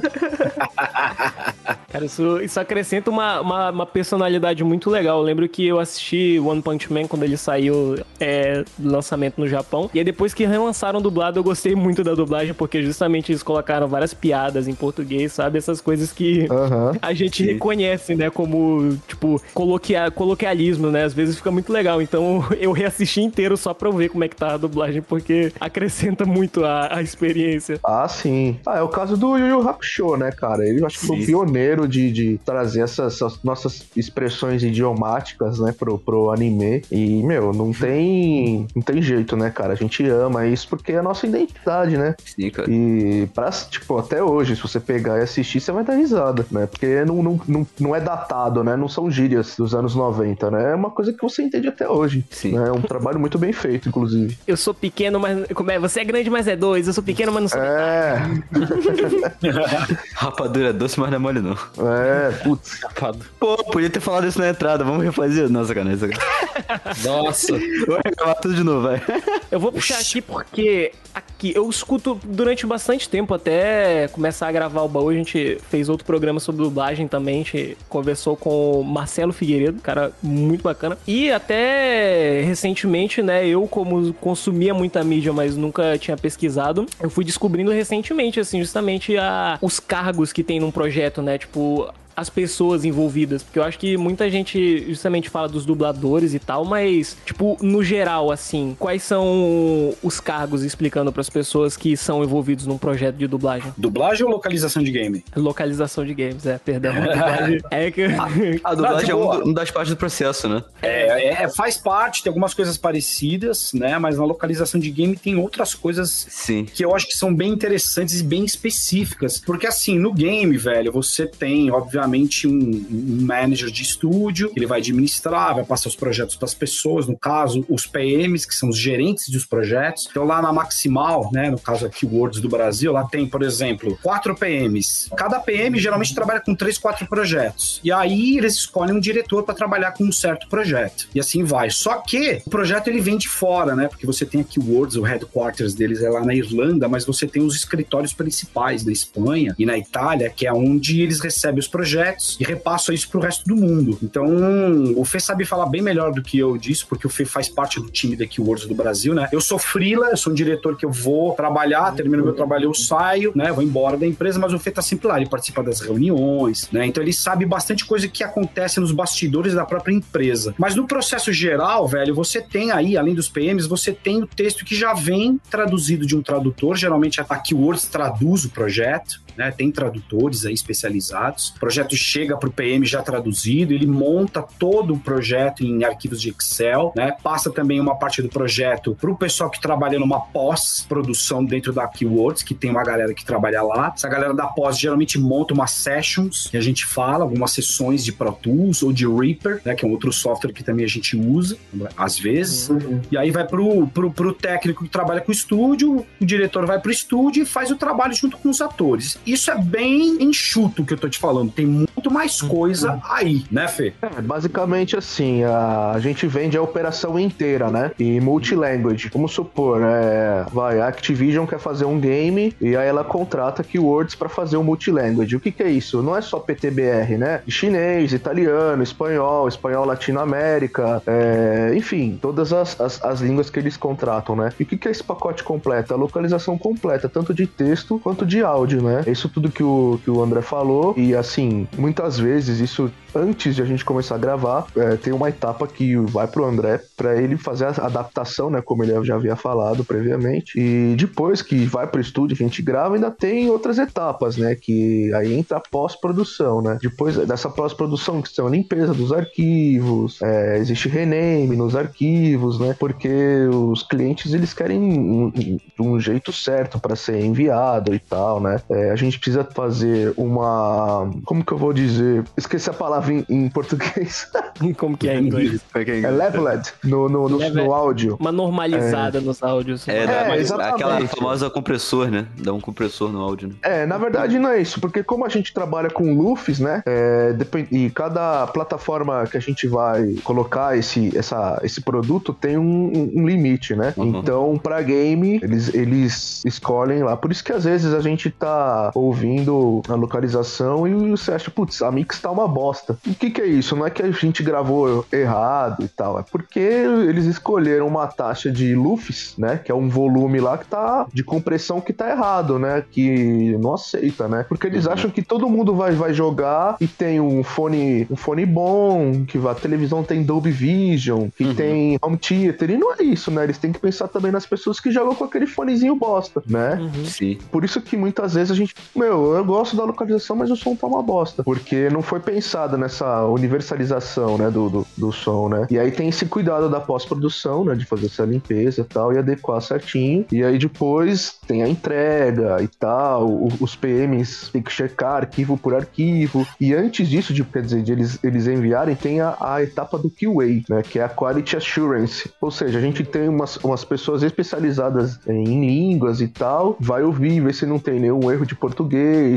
Cara, isso, isso acrescenta uma, uma, uma personalidade muito legal. Eu lembro que eu assisti One Punch Man quando ele saiu é, do lançamento no Japão. E aí depois que relançaram dublado, eu gostei muito da dublagem, porque justamente eles colocaram várias piadas em português, sabe? Essas coisas que Aham. a gente reconhece, né? Como, tipo, coloquia, coloquialismo, né? Às vezes fica muito legal. Então eu reassisti inteiro só pra eu ver como é que tá a dublagem, porque acrescenta muito a, a experiência. Ah, sim. Ah, é o caso do Yu Yu Hakusho, né, cara? Ele eu acho que foi o Sim. pioneiro de, de trazer essas, essas nossas expressões idiomáticas, né, pro, pro anime. E, meu, não tem, não tem jeito, né, cara? A gente ama isso porque é a nossa identidade, né? Sim, cara. E, pra, tipo, até hoje, se você pegar e assistir, você vai dar risada, né? Porque não, não, não, não é datado, né? Não são gírias dos anos 90, né? É uma coisa que você entende até hoje. Sim. Né? É um trabalho muito bem feito, inclusive. Eu sou pequeno, mas. Como é? Você é grande, mas é dois. Eu sou pequeno, mas não sou. É, Rapadura é doce, mas não é mole, não. é, putz. Pô, podia ter falado isso na entrada. Vamos refazer. Nossa, cara. Isso... Nossa. Vou regravar tudo de novo, vai. Eu vou puxar aqui porque aqui eu escuto durante bastante tempo até começar a gravar o baú. A gente fez outro programa sobre dublagem também. A gente conversou com o Marcelo Figueiredo, cara muito bacana. E até recentemente, né, eu como consumia muita mídia, mas nunca tinha pesquisado, eu fui descobrindo recentemente, assim, justamente a, os cargos que tem num projeto, né? Tipo, as pessoas envolvidas. Porque eu acho que muita gente justamente fala dos dubladores e tal, mas, tipo, no geral, assim, quais são os cargos explicando para as pessoas que são envolvidos num projeto de dublagem? Dublagem ou localização de game? Localização de games, é, perdão. É que. A dublagem é Não, de um, um das partes do processo, né? É, é, faz parte, tem algumas coisas parecidas, né? Mas na localização de game tem outras coisas Sim. que eu acho que são bem interessantes e bem específicas. Porque assim, no game, velho, você tem, obviamente, um, um manager de estúdio, ele vai administrar, vai passar os projetos para as pessoas, no caso, os PMs, que são os gerentes dos projetos. Então, lá na Maximal, né, no caso aqui, Words do Brasil, lá tem, por exemplo, quatro PMs. Cada PM geralmente trabalha com três, quatro projetos. E aí eles escolhem um diretor para trabalhar com um certo projeto. E assim vai. Só que o projeto ele vem de fora, né? Porque você tem aqui o Words, o headquarters deles é lá na Irlanda, mas você tem os escritórios principais na Espanha e na Itália, que é onde eles recebem os projetos e repassam isso pro resto do mundo. Então, o Fê sabe falar bem melhor do que eu disso, porque o Fê faz parte do time da Keywords do Brasil, né? Eu sou freela, eu sou um diretor que eu vou trabalhar, termino meu trabalho, eu saio, né? Vou embora da empresa, mas o Fê tá sempre lá, ele participa das reuniões, né? Então ele sabe bastante coisa que acontece nos bastidores da própria empresa. Mas no processo geral, velho, você tem aí, além dos PMs, você tem o texto que já vem traduzido de um tradutor, geralmente a Keywords traduz o projeto, né? Tem tradutores aí especializados. O projeto chega para o PM já traduzido, ele monta todo o projeto em arquivos de Excel, né? Passa também uma parte do projeto para o pessoal que trabalha numa pós-produção dentro da Keywords, que tem uma galera que trabalha lá. Essa galera da pós geralmente monta umas sessions, que a gente fala, algumas sessões de Pro Tools ou de Reaper, né? Que é um outro software que também a gente usa, às vezes. E aí vai pro, pro, pro técnico que trabalha com o estúdio, o diretor vai pro estúdio e faz o trabalho junto com os atores. Isso é bem enxuto que eu tô te falando. Tem muito mais coisa aí, né, Fê? É, basicamente assim, a, a gente vende a operação inteira, né? E multilanguage. Vamos supor, é, vai, a Activision quer fazer um game e aí ela contrata keywords para fazer um multilanguage. O que, que é isso? Não é só PTBR, né? Chinês, italiano, espanhol, espanhol Latinoamérica, é, enfim, todas as, as, as, línguas que eles contratam, né? E o que, que é esse pacote completo? A localização completa, tanto de texto quanto de áudio, né? É isso tudo que o, que o André falou. E assim, muitas vezes isso antes de a gente começar a gravar, é, tem uma etapa que vai pro André para ele fazer a adaptação, né? Como ele já havia falado previamente. E depois que vai pro estúdio, a gente grava, ainda tem outras etapas, né? Que aí entra a pós-produção, né? Depois dessa pós-produção, que são a limpeza dos arquivos, é, existe rename nos arquivos, né? Porque os clientes eles querem um, um jeito certo para ser enviado e tal, né? É, gente precisa fazer uma. Como que eu vou dizer? Esqueci a palavra em, em português. Como que é em inglês? É leveled no, no, no, no áudio. Uma normalizada é. nos áudios. É, é exatamente. aquela famosa compressor, né? Dá um compressor no áudio, né? É, na verdade não é isso, porque como a gente trabalha com LUFs, né? É, e cada plataforma que a gente vai colocar esse, essa, esse produto tem um, um limite, né? Uhum. Então, pra game, eles, eles escolhem lá. Por isso que às vezes a gente tá ouvindo a localização e você acha, putz, a mix tá uma bosta bosta. O que, que é isso? Não é que a gente gravou errado e tal, é porque eles escolheram uma taxa de LUFS, né? Que é um volume lá que tá de compressão que tá errado, né? Que não aceita, né? Porque eles uhum. acham que todo mundo vai, vai jogar e tem um fone, um fone bom, que a televisão tem Dolby Vision, que uhum. tem home theater, e não é isso, né? Eles têm que pensar também nas pessoas que jogam com aquele fonezinho bosta, né? Uhum. Sim. Por isso que muitas vezes a gente, meu, eu gosto da localização, mas o som tá uma bosta, porque não foi pensado nessa universalização, né, do, do, do som, né? E aí tem esse cuidado da pós-produção, né, de fazer essa limpeza e tal, e adequar certinho. E aí depois tem a entrega e tal, o, os PMs tem que checar arquivo por arquivo. E antes disso, de, quer dizer, de eles, eles enviarem, tem a, a etapa do QA, né, que é a Quality Assurance. Ou seja, a gente tem umas, umas pessoas especializadas em línguas e tal, vai ouvir, ver se não tem nenhum erro de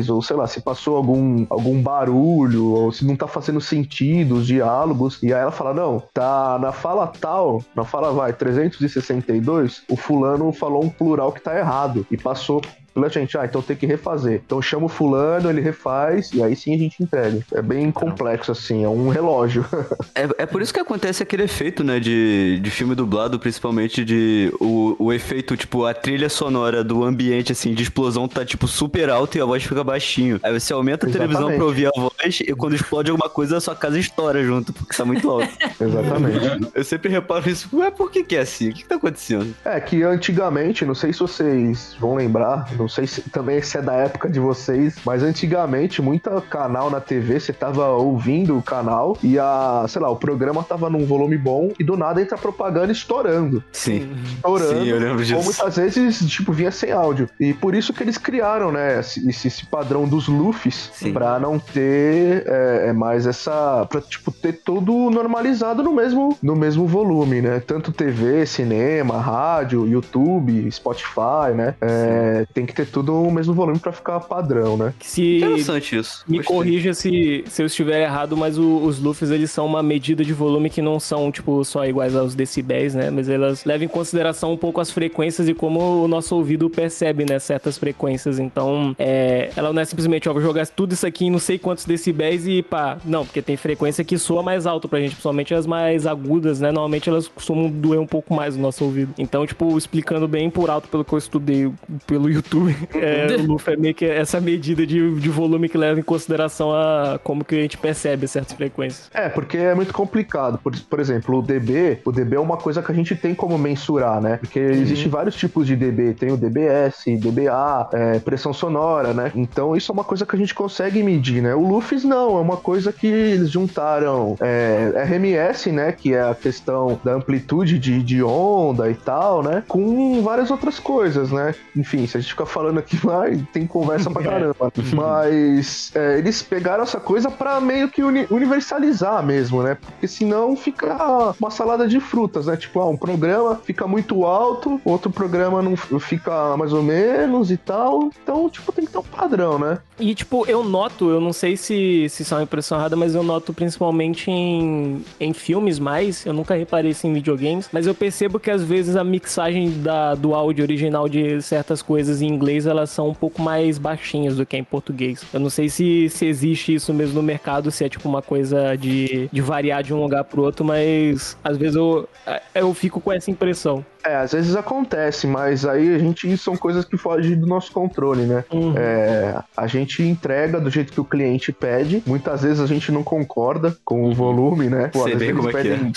ou sei lá, se passou algum, algum barulho, ou se não tá fazendo sentido os diálogos. E aí ela fala: não, tá na fala tal, na fala vai 362, o fulano falou um plural que tá errado e passou pela gente, ah, então tem que refazer. Então chama o fulano, ele refaz e aí sim a gente entrega. É bem complexo assim, é um relógio. é, é por isso que acontece aquele efeito, né, de, de filme dublado, principalmente de o, o efeito, tipo, a trilha sonora do ambiente, assim, de explosão tá, tipo, super alto e a voz fica baixinho. Aí você aumenta a Exatamente. televisão pra ouvir a voz e quando explode alguma coisa, a sua casa estoura junto, porque tá muito alto. Exatamente. Eu sempre reparo isso, ué, por que que é assim? O que, que tá acontecendo? É que antigamente, não sei se vocês vão lembrar, não sei se também se é da época de vocês, mas antigamente, muita canal na TV, você tava ouvindo o canal e a, sei lá, o programa tava num volume bom e do nada entra propaganda estourando. Sim. Estourando. Sim, eu lembro disso. Ou muitas vezes, tipo, vinha sem áudio. E por isso que eles criaram, né, esse, esse padrão dos LUFs pra não ter é, é, mais essa. pra, tipo, ter tudo normalizado no mesmo, no mesmo volume, né? Tanto TV, cinema, rádio, YouTube, Spotify, né? É, tem que ter tudo o mesmo volume para ficar padrão, né? Se Interessante isso. Me Gostei. corrija se, se eu estiver errado, mas o, os LUFs eles são uma medida de volume que não são, tipo, só iguais aos decibéis, né? Mas elas levam em consideração um pouco as frequências e como o nosso ouvido percebe, né? Certas frequências. Então, é, ela não é simplesmente, ó, vou jogar tudo isso aqui em não sei quantos decibéis e pá. Não, porque tem frequência que soa mais alto pra gente, principalmente as mais agudas, né? Normalmente elas costumam doer um pouco mais no nosso ouvido. Então, tipo, explicando bem por alto pelo que eu estudei pelo YouTube, é, o Luffy é meio que essa medida de, de volume que leva em consideração a como que a gente percebe certas frequências. É, porque é muito complicado. Por, por exemplo, o DB, o DB é uma coisa que a gente tem como mensurar, né? Porque uhum. existe vários tipos de DB. Tem o DBS, DBA, é, pressão sonora, né? Então isso é uma coisa que a gente consegue medir, né? O Lufis não, é uma coisa que eles juntaram é, RMS, né? Que é a questão da amplitude de, de onda e tal, né? Com várias outras coisas, né? Enfim, se a gente ficar falando aqui, mas tem conversa pra caramba. Mas é, eles pegaram essa coisa pra meio que uni- universalizar mesmo, né? Porque senão fica uma salada de frutas, né? Tipo, ah, um programa fica muito alto, outro programa não fica mais ou menos e tal. Então, tipo, tem que ter um padrão, né? E, tipo, eu noto, eu não sei se, se isso é uma impressão errada, mas eu noto principalmente em, em filmes mais, eu nunca reparei isso em videogames, mas eu percebo que às vezes a mixagem da, do áudio original de certas coisas em inglês, elas são um pouco mais baixinhas do que em português. Eu não sei se, se existe isso mesmo no mercado, se é tipo uma coisa de, de variar de um lugar pro outro, mas às vezes eu, eu fico com essa impressão. É, às vezes acontece, mas aí a gente são coisas que fogem do nosso controle, né? Uhum. É, a gente entrega do jeito que o cliente pede. Muitas vezes a gente não concorda com o volume, né? Pô, Sei às bem vezes como é que pedem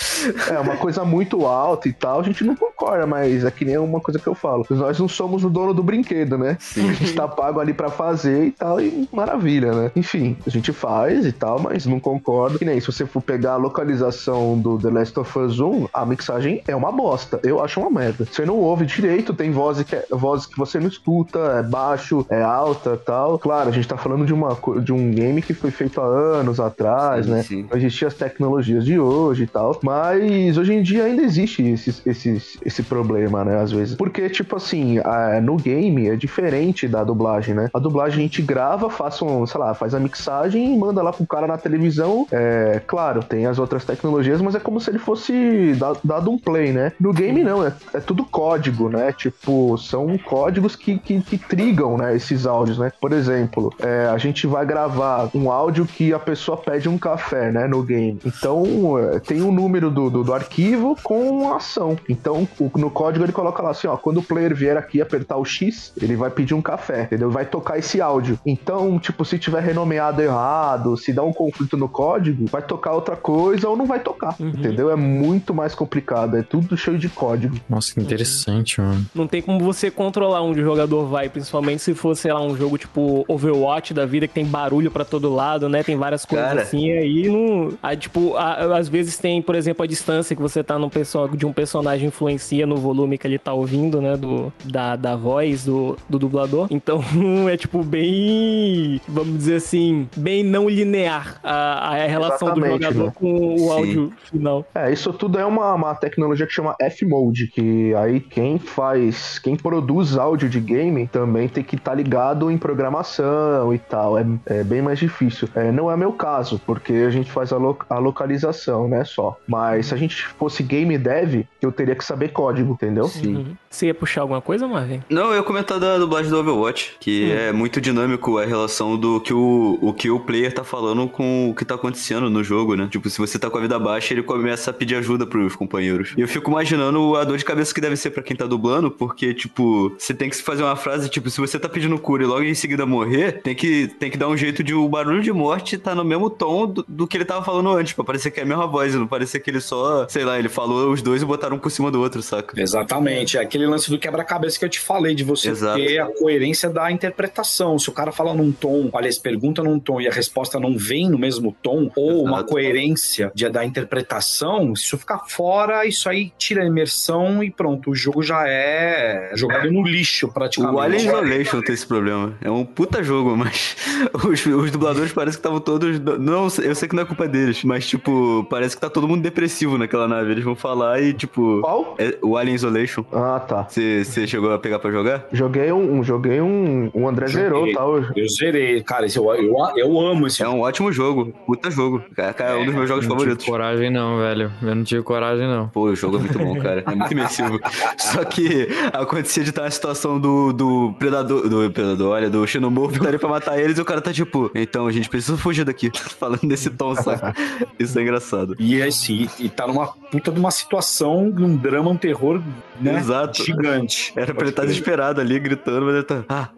é uma coisa muito alta e tal, a gente não concorda, mas é que nem uma coisa que eu falo. Nós não somos o dono do brinquedo, né? A gente tá pago ali pra fazer e tal, e maravilha, né? Enfim, a gente faz e tal, mas não concorda. Que nem se você for pegar a localização do The Last of Us 1, a mixagem é uma bosta. Eu acho uma merda. Você não ouve direito, tem vozes que, é- vozes que você não escuta, é baixo, é alta tal. Claro, a gente tá falando de, uma, de um game que foi feito há anos atrás, Sim, né? sim. Não existiam as tecnologias de hoje e tal. Mas hoje em dia ainda existe esse, esse, esse problema, né? Às vezes. Porque, tipo assim, a- no game diferente da dublagem, né? A dublagem a gente grava, faz um, sei lá, faz a mixagem e manda lá pro cara na televisão. É, claro, tem as outras tecnologias, mas é como se ele fosse da- dado um play, né? No game não, é, é tudo código, né? Tipo, são códigos que, que, que trigam, né? Esses áudios, né? Por exemplo, é, a gente vai gravar um áudio que a pessoa pede um café, né? No game. Então, é, tem o número do, do, do arquivo com a ação. Então, o- no código ele coloca lá assim, ó, quando o player vier aqui apertar o X, ele vai pedir um café, entendeu? Vai tocar esse áudio. Então, tipo, se tiver renomeado errado, se dá um conflito no código, vai tocar outra coisa ou não vai tocar, entendeu? É muito mais complicado, é tudo cheio de código. Nossa, que interessante, mano. Não tem como você controlar onde o jogador vai, principalmente se for, sei lá, um jogo tipo Overwatch da vida, que tem barulho pra todo lado, né? Tem várias coisas Cara. assim, aí não. Aí, tipo, a- às vezes tem, por exemplo, a distância que você tá num perso- de um personagem influencia no volume que ele tá ouvindo, né? Do, da, da voz do, do dublador. Então é, tipo, bem. Vamos dizer assim, bem não linear a, a relação do Exatamente, jogador né? com o Sim. áudio final. É, isso tudo é uma, uma tecnologia que chama F-Mode, que aí quem faz, quem produz áudio de game também tem que estar ligado em programação e tal. É, é bem mais difícil. É, não é meu caso, porque a gente faz a, lo- a localização, né, só. Mas se a gente fosse game dev, eu teria que saber código, entendeu? Sim. Uhum. Você ia puxar alguma coisa, Marvin? Não, eu ia comentar da dublagem do Overwatch, que é muito dinâmico a relação do que o, o que o player tá falando com o que tá acontecendo no jogo, né? Tipo, se você tá com a vida baixa, ele começa a pedir ajuda pros companheiros. E eu fico imaginando a dor de cabeça que deve ser pra quem tá dublando, porque, tipo, você tem que fazer uma frase, tipo, se você tá pedindo cura e logo em seguida morrer, tem que, tem que dar um jeito de o barulho de morte tá no mesmo tom do, do que ele tava falando antes, pra parecer que é a mesma voz, não parecer que ele só, sei lá, ele falou os dois e botaram um por cima do outro, saca? Exatamente, é aquele lance do quebra-cabeça que eu te falei, de você Exato. ter a coerência da interpretação. Se o cara fala num tom, aliás, pergunta num tom e a resposta não vem no mesmo tom, ou uma Exato. coerência de, da interpretação, se isso ficar fora, isso aí tira a imersão e pronto, o jogo já é jogado no lixo praticamente. O Alien Isolation tem esse problema. É um puta jogo, mas os, os dubladores parecem que estavam todos. Não, eu sei que não é culpa deles, mas, tipo, parece que tá todo mundo depressivo naquela nave. Eles vão falar e, tipo. Qual? é o Alien Isolation. Ah, tá. Você você chegou a pegar pra jogar? Joguei um, um- joguei um, um André Joguei. zerou, tá? Eu- Eu zerei, cara, esse eu, eu, eu amo esse É um ótimo jogo. Puta jogo. Cara, cara, é um dos meus jogos Eu não favoritos. tive coragem não, velho. Eu não tive coragem não. Pô, o jogo é muito bom, cara. É muito imersivo. Só que acontecia de estar na situação do, do predador, do predador, olha, do xenomorfo tá ali pra matar eles e o cara tá tipo, então a gente precisa fugir daqui. Falando nesse tom, saca? Isso é engraçado. E assim, e tá numa puta de uma situação, num drama, um terror, né? Exato. Gigante. Era pra ele estar desesperado ali, gritando, mas ele tá. Ah,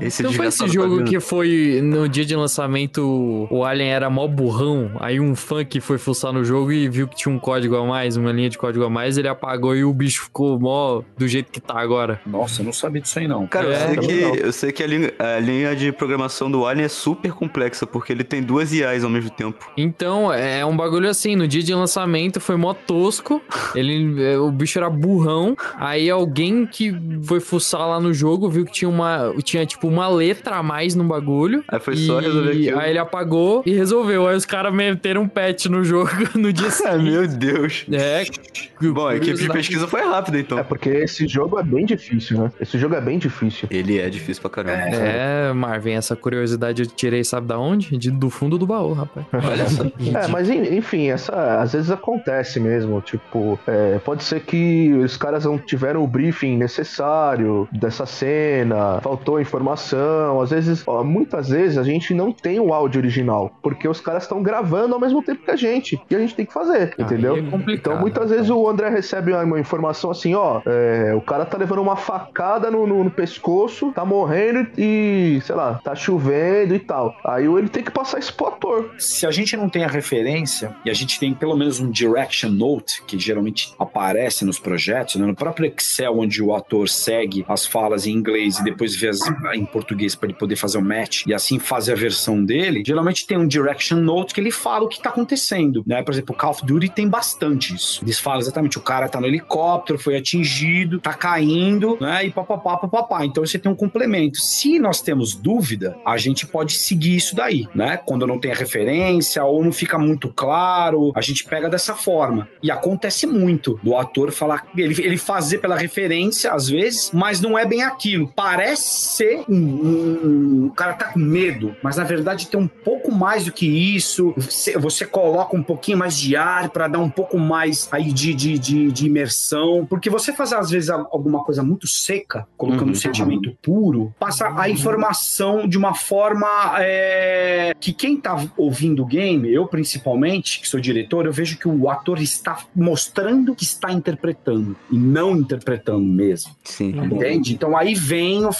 Esse Não foi esse jogo tá vindo. que foi no dia de lançamento o Alien era mó burrão, aí um fã que foi fuçar no jogo e viu que tinha um código a mais, uma linha de código a mais, ele apagou e o bicho ficou mó do jeito que tá agora. Nossa, eu não sabia disso aí não. Cara, É, eu, sei também que, não. eu sei que a linha, a linha de programação do Alien é super complexa, porque ele tem duas IAs ao mesmo tempo. Então, é um bagulho assim, no dia de lançamento foi mó tosco, ele, é, o bicho era burrão, aí alguém que foi fuçar lá no jogo viu que tinha uma, tinha tipo uma letra a mais no bagulho. Aí foi só e resolver aquilo. Aí ele apagou e resolveu, aí os caras meteram um patch no jogo no dia Ah, seguinte. meu Deus. É, Bom, a equipe de pesquisa foi rápida, então. É porque esse jogo é bem difícil, né? Esse jogo é bem difícil. Ele é difícil pra caramba. É, Marvin, essa curiosidade eu tirei, sabe da onde? De, do fundo do baú, rapaz. Olha só. É, mas en- enfim, essa às vezes acontece mesmo. Tipo, é, pode ser que os caras não tiveram o briefing necessário dessa cena, faltou informação. Às vezes, ó, muitas vezes a gente não tem o áudio original, porque os caras estão gravando ao mesmo tempo que a gente. E a gente tem que fazer, entendeu? É complicado. Então, muitas vezes o André recebe uma- uma informação assim, ó, é, o cara tá levando uma facada no, no- no pescoço, tá morrendo e, sei lá, tá chovendo e tal. Aí ele tem que passar isso pro ator. Se a gente não tem a referência, e a gente tem pelo menos um direction note, que geralmente aparece nos projetos, né? no próprio Excel, onde o ator segue as falas em inglês e depois vê as, em português para ele poder fazer o match e assim fazer a versão dele, geralmente tem um direction note que ele fala o que tá acontecendo, né? Por exemplo, o Call of Duty tem bastante isso. Eles falam exatamente, o cara tá no helicóptero, foi atingido, tá caindo, né? E papapá, papapá. Então você tem um complemento. Se nós temos dúvida, a gente pode seguir isso daí, né? Quando não tem a referência ou não fica muito claro, a gente pega dessa forma. E acontece muito do ator falar, ele, ele fazer pela referência, às vezes, mas não é bem aquilo. Parece ser um, um- um- o cara tá com medo, mas na verdade tem um pouco mais do que isso. Você, você coloca um pouquinho mais de ar para dar um pouco mais aí de, de, de, de imersão, porque você fazer às vezes al- alguma coisa muito seca, colocando Uhum. um sentimento puro, passa a informação de uma forma é, que quem tá ouvindo o game, eu principalmente, que sou diretor, eu vejo que o ator está mostrando que está interpretando e não interpretando mesmo. Sim. Entende? Então aí vem o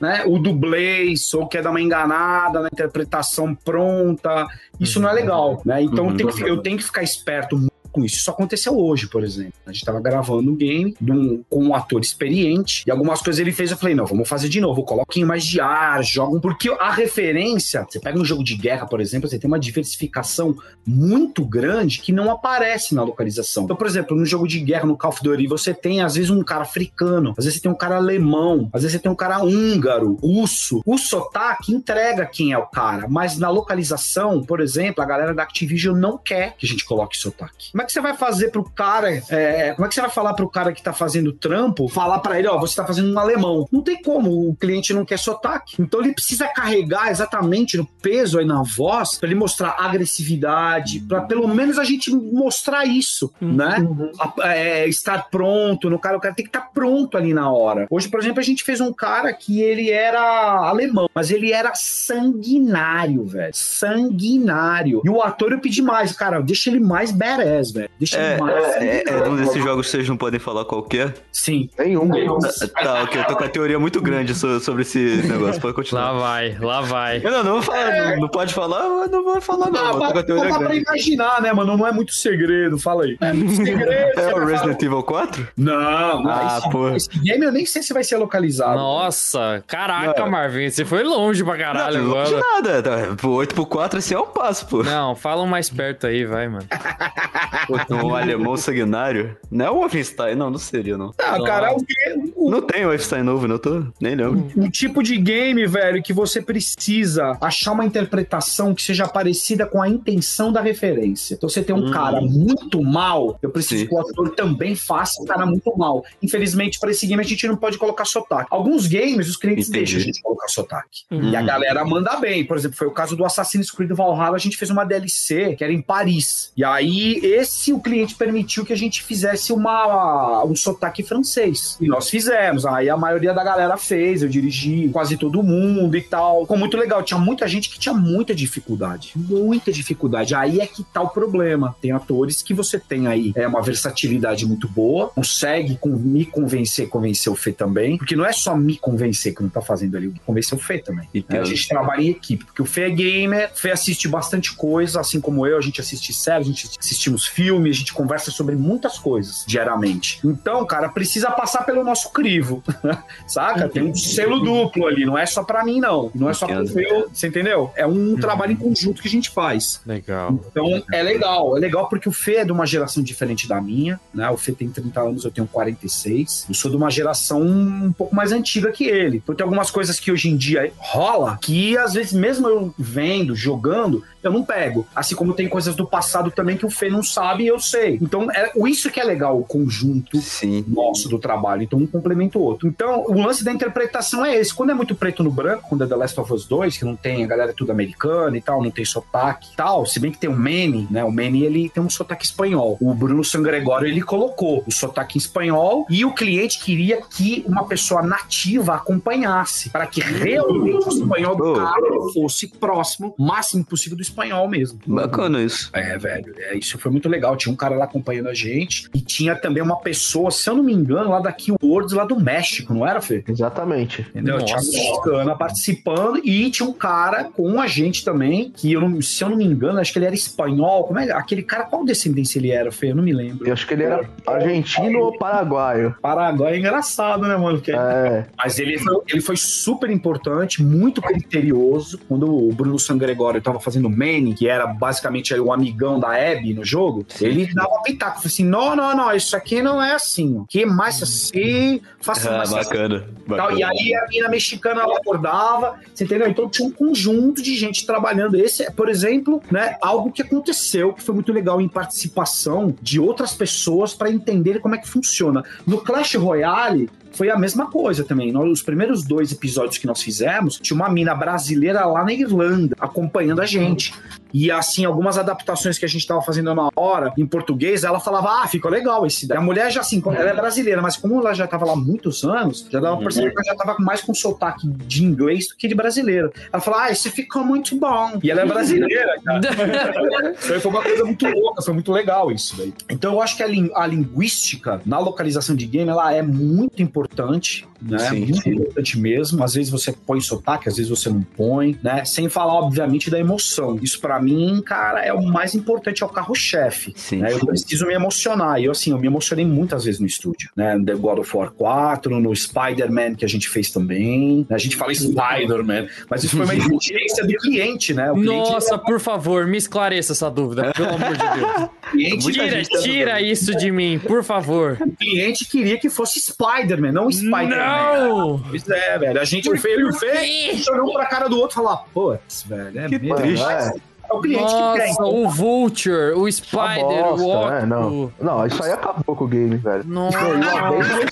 né, o dublê, ou quer dar uma enganada na interpretação pronta. Isso não é legal, né? Então eu, tenho que, eu tenho que ficar esperto com isso. Isso aconteceu hoje, por exemplo. A gente tava gravando um game um- com um ator experiente e algumas coisas ele fez. Eu falei, não, vamos fazer de novo. Pouquinho mais de ar, joga. um- Porque a referência, você pega um jogo de guerra, por exemplo, você tem uma diversificação muito grande que não aparece na localização. Então, por exemplo, no jogo de guerra, no Call of Duty, você tem às vezes um cara africano, às vezes você tem um cara alemão, às vezes você tem um cara húngaro, russo. O sotaque entrega quem é o cara, mas na localização, por exemplo, a galera da Activision não quer que a gente coloque sotaque. Como é que você vai fazer pro cara, é, como é que você vai falar pro cara que tá fazendo trampo, falar pra ele, ó, você tá fazendo um alemão? Não tem como, o cliente não quer sotaque. Então ele precisa carregar exatamente no peso aí na voz pra ele mostrar agressividade, pra pelo menos a gente mostrar isso, né? A- é, estar pronto no cara, o cara tem que estar pronto ali na hora. Hoje, por exemplo, a gente fez um cara que ele era alemão, mas ele era sanguinário, velho. Sanguinário. E o ator eu pedi mais, cara, deixa ele mais badass, velho. Deixa É, ele mais. é, é um desses jogos que vocês não podem falar qualquer. Sim. Nenhum. Tá, ok, eu tô com a teoria muito grande so- sobre esse negócio. Pode Lá continuar. vai, lá vai. Eu não, não vou falar, não, não pode falar, mas não vou falar, não. Ah, eu tô com a dá, pra imaginar, né, mano? Não é muito segredo, fala aí. É muito segredo. É o Resident Evil 4? Não, não. Ah, esse, pô. esse game eu nem sei se vai ser localizado. Nossa, caraca, Não. Marvin, você foi longe pra caralho não, de agora. nada. tá, Pô, 8 por 4 assim é um passo, pô. Não, fala um mais perto aí, vai, mano. Pô, Um alemão sanguinário. Não é o Wolfenstein, não, não seria, não. Ah, cara, o, que- o- Não tem Wolfenstein novo, não tô. Nem lembro. o tipo de game, velho, que você precisa achar uma interpretação que seja parecida com a intenção da referência. Então você tem um Hum. cara muito mal, eu preciso Sim. que o ator também faça um cara muito mal. Infelizmente, para esse game a gente não pode colocar sotaque. Alguns games, os clientes Entendi. deixam a gente colocar sotaque. Uhum. E a galera manda bem. Por exemplo, foi o caso do Assassin's Creed Valhalla, a gente fez uma DLC que era em Paris. E aí, se o cliente permitiu que a gente fizesse uma, um sotaque francês. E nós fizemos. Aí a maioria da galera fez, eu dirigi quase todo mundo e tal. Ficou muito legal. Tinha muita gente que tinha muita dificuldade. Muita dificuldade. Aí é que tá o problema. Tem atores que você tem aí é uma versatilidade muito boa, consegue com- me convencer, convencer o Fê também. Porque não é só me convencer que não tá fazendo ali, convencer o Fê também. Entendo. A gente trabalha em equipe, porque o Fê é gamer, o Fê assiste bastante coisa, assim como eu, a gente assiste séries, a gente assistimos filmes, a gente conversa sobre muitas coisas diariamente. Então, cara, precisa passar pelo nosso crivo, saca? Tem um selo duplo ali, não é só pra mim, não. Não é só pro. Fê, você entendeu? É um trabalho em conjunto que a gente faz. Legal. Então é legal, é legal porque o Fê é de uma geração diferente da minha, né? O Fê tem 30 anos, eu tenho 46. Eu sou de uma geração um pouco mais antiga que ele. Então tem algumas coisas que hoje em dia rola que às vezes, mesmo eu vendo, jogando, eu não pego. Assim como tem coisas do passado também que o Fê não sabe e eu sei. Então é isso que é legal, o conjunto Sim. nosso do trabalho. Então um complementa o outro. Então o lance da interpretação é esse. Quando é muito preto no branco, quando é The Last of Us 2, que não tem a galera é tudo americana e tal, não tem sotaque e tal, se bem que tem o Manny, né? O Manny ele tem um sotaque espanhol. O Bruno Sangregório ele colocou o sotaque em espanhol e o cliente queria que uma pessoa nativa acompanhasse para que realmente o espanhol do cara fosse próximo, o máximo possível do espanhol mesmo. Bacana isso. É, velho, é, isso foi muito legal. Tinha um cara lá acompanhando a gente e tinha também uma pessoa, se eu não me engano, lá da Keywords, lá do México, não era, Fê? Exatamente. Entendeu? Tinha Nossa. uma mexicana participando e tinha um cara com a gente também, que eu não, se eu não me engano, acho que ele era espanhol. Como é? Aquele cara, qual descendência ele era, Fê? Eu não me lembro. Eu acho que ele era argentino ou paraguaio. Paraguai é engraçado, né, mano? Porque- É, Mas ele foi, ele foi super importante, muito criterioso. Quando o Bruno Sangregório tava fazendo o Manny, que era basicamente aí o amigão da Abby no jogo, ele dava pitaco. Assim: não, não, não, isso aqui não é assim. Que mais assim, faça Ah, mais assim. bacana. Bacana. e aí a mina mexicana ela acordava, você entendeu? Então tinha um conjunto de gente trabalhando. Esse é, por exemplo, né, algo que aconteceu que foi muito legal em participação de outras pessoas para entender como é que funciona. No Clash Royale foi a mesma coisa também. Nós, os primeiros dois episódios que nós fizemos, tinha uma mina brasileira lá na Irlanda acompanhando a gente. E assim, algumas adaptações que a gente tava fazendo na hora, em português, ela falava: Ah, ficou legal esse daí. A mulher já assim, ela é brasileira, mas como ela já tava lá há muitos anos, já dava pra perceber que ela já tava mais com sotaque de inglês do que de brasileiro. Ela falou: Ah, esse ficou muito bom. E ela é brasileira, cara. Foi foi uma coisa muito louca, foi muito legal isso daí. Então eu acho que a, a linguística na localização de game ela é muito importante, né? Sim, muito sim. importante mesmo. Às vezes você põe sotaque, às vezes você não põe, né? Sem falar, obviamente, da emoção. Isso pra mim, cara, é o mais importante, é o carro-chefe. Né? Eu preciso me emocionar. E eu, assim, eu me emocionei muitas vezes no estúdio, né? No The God of War 4, no Spider-Man que a gente fez também. né? A gente fala Spider-Man, mas isso foi uma exigência do cliente, né? O cliente, Nossa, por favor, me esclareça essa dúvida, pelo amor de Deus. cliente, Tira, tá tira isso de mim, por favor. o cliente queria que fosse Spider-Man, não Spider-Man. Não! Pois é, velho. A gente Por fez, quê? fez, olhou um pra cara do outro e falou: putz, velho, é Que mesmo. triste. Mas É o cliente que quer. Nossa, o Vulture, o uma Spider, bosta, o Octo. né? Não, não, isso aí acabou com o game, velho. Nossa, Não, e o Avengers,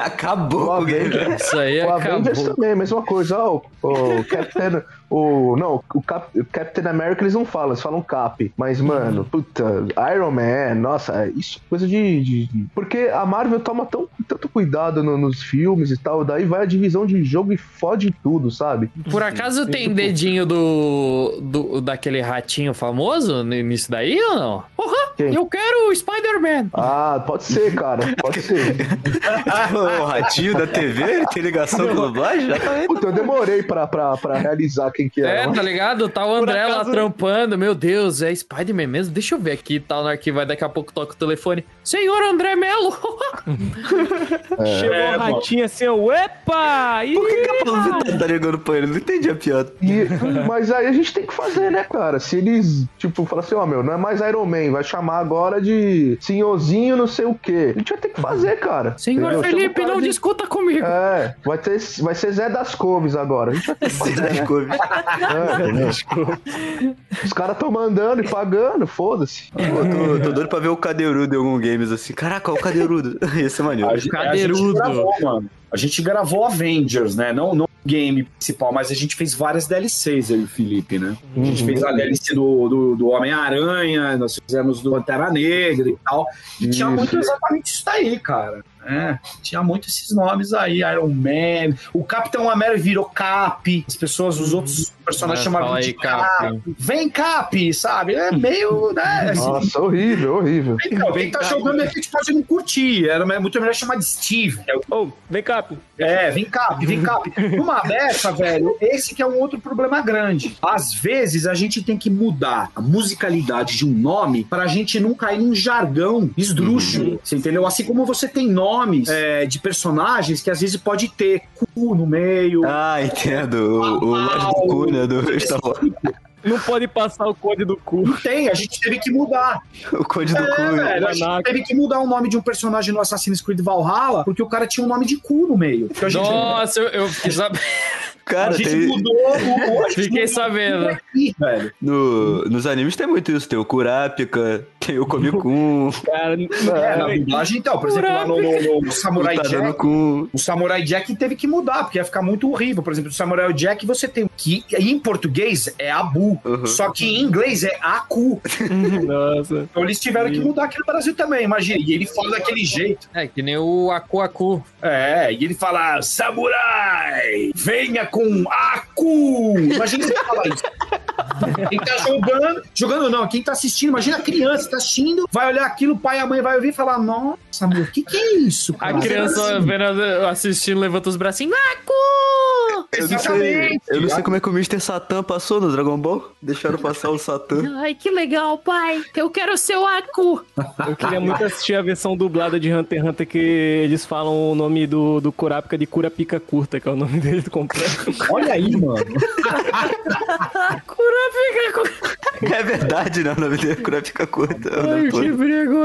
Acabou o com o game. Avengers, isso aí o Avengers acabou. também, mesma coisa. Ó, o, o Captain. O, não, o, Cap, o Captain America eles não falam, eles falam Cap. Mas, mano, puta, Iron Man, nossa, isso é coisa de, de- de- Porque a Marvel toma tão, tanto cuidado no- nos filmes e tal, daí vai a divisão de jogo e fode tudo, sabe? Por acaso tem dedinho do, do daquele ratinho famoso nisso daí ou não? Porra, Quem? eu quero o Spider-Man. Ah, pode ser, cara, pode ser. o ratinho da TV, ele tem ligação com dublagem? Já tá Puta, eu demorei pra, pra, pra realizar quem que É, era. tá ligado? Tá o André lá acaso- trampando. Meu Deus, é Spider-Man mesmo? Deixa eu ver aqui, tá no arquivo. Aí daqui a pouco toca o telefone. Senhor André Melo! Chegou É, o ratinho assim, eu, epa! Por que, que a Paulo Vittar tá ligando pra ele? Não entendi a piada. E- mas aí a gente tem que fazer, né, cara? Se eles, tipo, falar assim, ó, meu, não é mais Iron Man, vai chamar agora de senhorzinho não sei o quê. A gente vai ter que fazer, cara. Senhor Entendeu? Felipe, não de- discuta comigo. É, vai, ter, vai ser Zé das Couves agora. A gente vai ter que fazer, né? É, entendeu? Os caras tão mandando e pagando, foda-se. Pô, tô, tô doido pra ver o Cadeirudo em algum games assim. Caraca, olha o Cadeirudo. Esse é maneiro. A gente- Cadeirudo. A gente gravou, mano. A gente gravou Avengers, né? Não, não o game principal, mas a gente fez várias DLCs aí, Felipe, né? A gente Uhum. fez a DLC do, do, do Homem-Aranha, nós fizemos do Pantera Negra e tal. E tinha muito exatamente isso daí, cara. É, tinha muito esses nomes aí, Iron Man, o Capitão América virou Cap, as pessoas, os outros personagens Mas chamavam de Cap. Cap. Vem Cap, sabe? É meio, né? assim, Nossa, horrível, horrível. então, quem tá jogando a gente pode não curtir. Era muito melhor chamar de Steve. Ô, vem cá, Pi. É, vem Cap, vem Cap. Numa dessa, velho, esse que é um outro problema grande. Às vezes a gente tem que mudar a musicalidade de um nome pra gente não cair num jargão esdrúxulo. Você entendeu? Assim como você tem nomes é, de personagens que às vezes pode ter cu no meio. Ah, entendo. O, o Lorde do Cu, né? Do Star Wars. Não pode passar o código do cu. Não tem, a gente teve que mudar. O Code do É, Cu. né? velho, a gente teve que mudar o nome de um personagem no Assassin's Creed Valhalla porque o cara tinha um nome de cu no meio. Nossa, eu, eu fiquei sabendo. A Cara, gente tem, mudou o. a gente Fiquei sabendo. aqui, velho. no, nos animes tem muito isso. Tem o Kurapika, tem o Komi-kun, Cara, É, na dublagem, então, por exemplo, lá no, no- no Samurai o Tadano Jack, o Samurai Jack teve que mudar, porque ia ficar muito horrível. Por exemplo, no Samurai Jack você tem que em português é Abu, Uhum. só que em inglês é Aku. Nossa. Então eles tiveram que mudar aqui no Brasil também, imagina. E ele fala daquele jeito. É, que nem o Aku Aku. É, e ele fala, Samurai, venha com Aku. Imagina você falar isso. Quem tá jogando, jogando não, quem tá assistindo, imagina a criança tá assistindo, vai olhar aquilo, o pai e a mãe vai ouvir e falar, nossa, amor, o que que é isso? A cara?" criança Assim, vendo, assistindo, levanta os bracinhos. Aku! Eu não, sei, eu não sei como é que o Mr. Satan passou no Dragon Ball. Deixaram passar o Satan. Ai, que legal, pai. Eu quero ser o Aku. Eu queria muito assistir a versão dublada de Hunter x Hunter que eles falam o nome do, do Kurapika de Curapica Curta, que é o nome dele completo. Olha aí, mano. É verdade, né? O nome dele é Kurapika Curta. É o nome todo.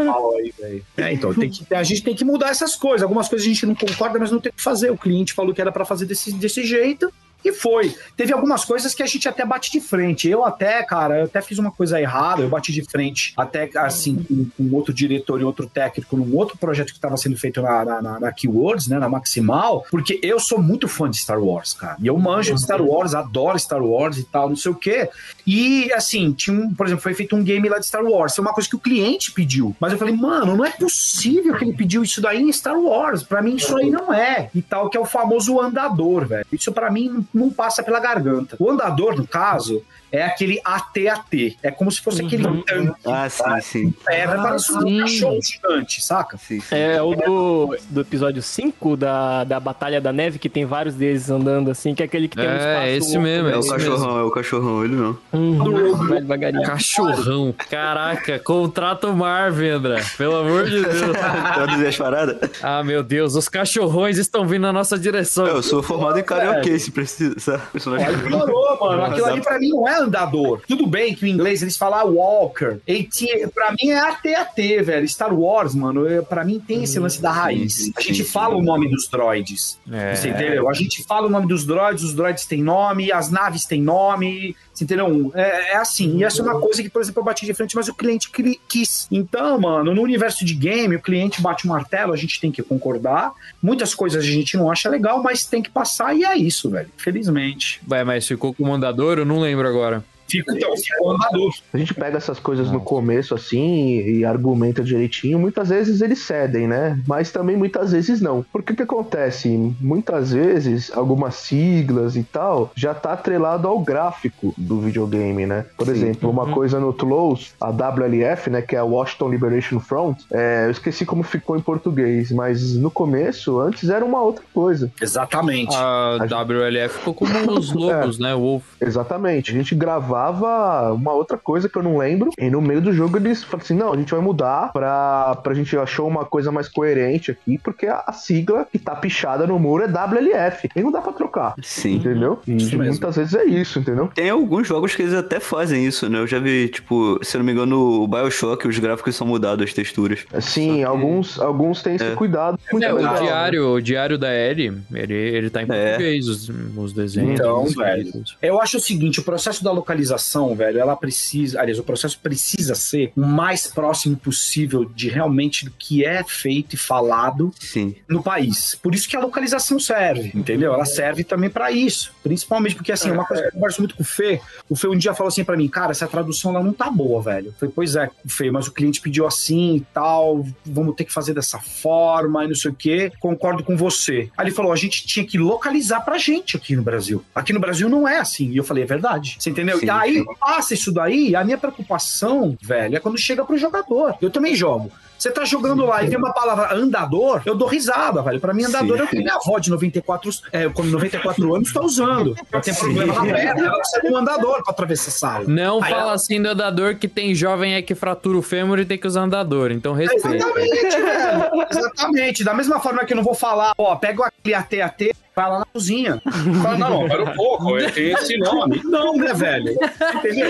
Fala aí, velho. É, então, tem que- a gente tem que mudar essas coisas. Algumas coisas a gente não concorda, mas não tem o que fazer. O cliente falou que era pra fazer desse, desse jeito. E foi. Teve algumas coisas que a gente até bate de frente. Eu até, cara, eu até fiz uma coisa errada, eu bati de frente, até assim, com, com outro diretor e outro técnico, num outro projeto que estava sendo feito na, na, na- na Keywords, né, na Maximal, porque eu sou muito fã de Star Wars, cara. E eu manjo de Star Wars, adoro Star Wars e tal, não sei o quê. E, assim, tinha um, por exemplo, foi feito um game lá de Star Wars. Foi uma coisa que o cliente pediu. Mas eu falei, mano, não é possível que ele pediu isso daí em Star Wars. Pra mim, isso aí não é. E tal, que é o famoso andador, velho. Isso pra mim não, não passa pela garganta. O andador, no caso, é aquele AT-AT. É como se fosse aquele tanque. Ah, sim, sim. É, parece um cachorro gigante, saca? sim, sim. É o do, do episódio 5 da, da Batalha da Neve, que tem vários deles andando assim, que é aquele que tem um espaço. É, esse mesmo, É o cachorrão, é o cachorrão, ele não. Uhum, vai devagarinho. Cachorrão. Caraca, contrata o Marvel, André. Pelo amor de Deus. Traduzir as paradas? Ah, meu Deus, os cachorrões estão vindo na nossa direção. Eu sou formado em karaokê, se precisa? Personagem. Aí piorou, mano. Aquilo ali pra mim não é andador. Tudo bem que o inglês eles falam walker. AT, pra mim é AT-AT, velho. Star Wars, mano, é- pra mim tem esse lance da raiz. sim, A gente sim, fala o nome dos droids. É. Você entendeu? A gente fala o nome dos droids, os droids têm nome, as naves têm nome. Você entendeu? É, é assim. E essa é uma coisa que, por exemplo, eu bati de frente, mas o cliente quis. Então, mano, no universo de game, o cliente bate o martelo, a gente tem que concordar. Muitas coisas a gente não acha legal, mas tem que passar e é isso, velho. Felizmente. Vai, mas ficou com o mandador? Eu não lembro agora. Fica, então, fica o andador. A gente pega essas coisas no começo assim e, e argumenta direitinho, muitas vezes eles cedem, né? Mas também muitas vezes não. Porque o que acontece? Muitas vezes algumas siglas e tal já tá atrelado ao gráfico do videogame, né? Por exemplo, uma coisa no Toulouse, a WLF, né, que é a Washington Liberation Front, é, eu esqueci como ficou em português, mas no começo, antes era uma outra coisa. Exatamente. A WLF ficou como os logos, né? Wolf. Exatamente. A gente gravava uma outra coisa que eu não lembro. E no meio do jogo eles falaram assim: não, a gente vai mudar pra, pra gente achou uma coisa mais coerente aqui, porque a, a sigla que tá pichada no muro é WLF. E não dá pra trocar. Sim. Entendeu? E mesmo. muitas vezes é isso, entendeu? Tem alguns jogos que eles até fazem isso, né? Eu já vi, tipo, se eu não me engano, o Bioshock, os gráficos são mudados, as texturas. Sim, alguns, alguns têm esse É. cuidado. Muito É, legal, o né? diário, o diário da Ellie, ele, ele tá em É. português, os, os desenhos. Então, os velho. Eu acho o seguinte, o processo da localização localização, velho, ela precisa, aliás, o processo precisa ser o mais próximo possível de realmente do que é feito e falado Sim. no país. Por isso que a localização serve, entendeu? Ela serve também pra isso. Principalmente porque, assim, uma coisa que eu converso muito com o Fê, o Fê um dia falou assim pra mim, cara, essa tradução não tá boa, velho. Eu falei, pois é, Fê, mas o cliente pediu assim e tal, vamos ter que fazer dessa forma e não sei o quê. Concordo com você. Aí ele falou, a gente tinha que localizar pra gente aqui no Brasil. Aqui no Brasil não é assim. E eu falei, é verdade. Você entendeu? Sim, aí sim. passa isso daí, a minha preocupação, velho, é quando chega pro jogador. Eu também jogo. Você tá jogando lá e vem uma palavra andador, eu dou risada, velho. Pra mim, andador Sim. é o que minha avó de 94, é, com 94 anos tá usando. Ela tem problema na perna, ela precisa de um andador pra atravessar a sala. Não Aí fala ela- assim do andador que tem jovem aí que fratura o fêmur e tem que usar andador. Então respeita. Exatamente, velho. Exatamente. Da mesma forma que eu não vou falar, ó, pega aquele AT-AT, vai lá na cozinha. Fala, não, para um pouco, tenho esse nome. Não, né, velho? Entendeu?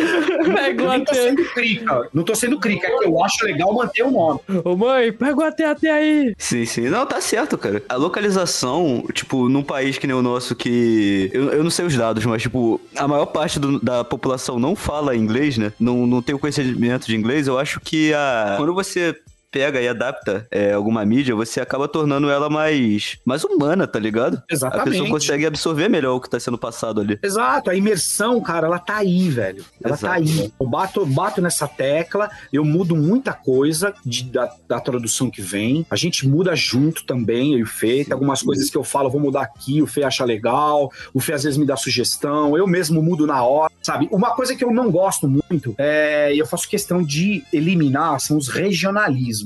Pega não tô sendo crica. Não tô sendo crica, é que eu acho legal manter o nome. Ô mãe, pega o AT até aí. Sim, sim. Não, tá certo, cara. A localização, tipo, num país que nem o nosso, que. Eu, eu não sei os dados, mas, tipo, a maior parte do- da população não fala inglês, né? Não, não tem o conhecimento de inglês. Eu acho que a. Quando você pega e adapta é, alguma mídia, você acaba tornando ela mais, mais humana, tá ligado? A Exatamente. pessoa consegue absorver melhor o que tá sendo passado ali. Exato, a imersão, cara, ela tá aí, velho. Ela Exato. tá aí. Eu bato, bato nessa tecla, eu mudo muita coisa de- da, da tradução que vem. A gente muda junto também, eu e o Fê. Tem algumas coisas que eu falo, vou mudar aqui, o Fê acha legal, o Fê às vezes me dá sugestão, eu mesmo mudo na hora, sabe? Uma coisa que eu não gosto muito, é, e eu faço questão de eliminar, são os regionalismos.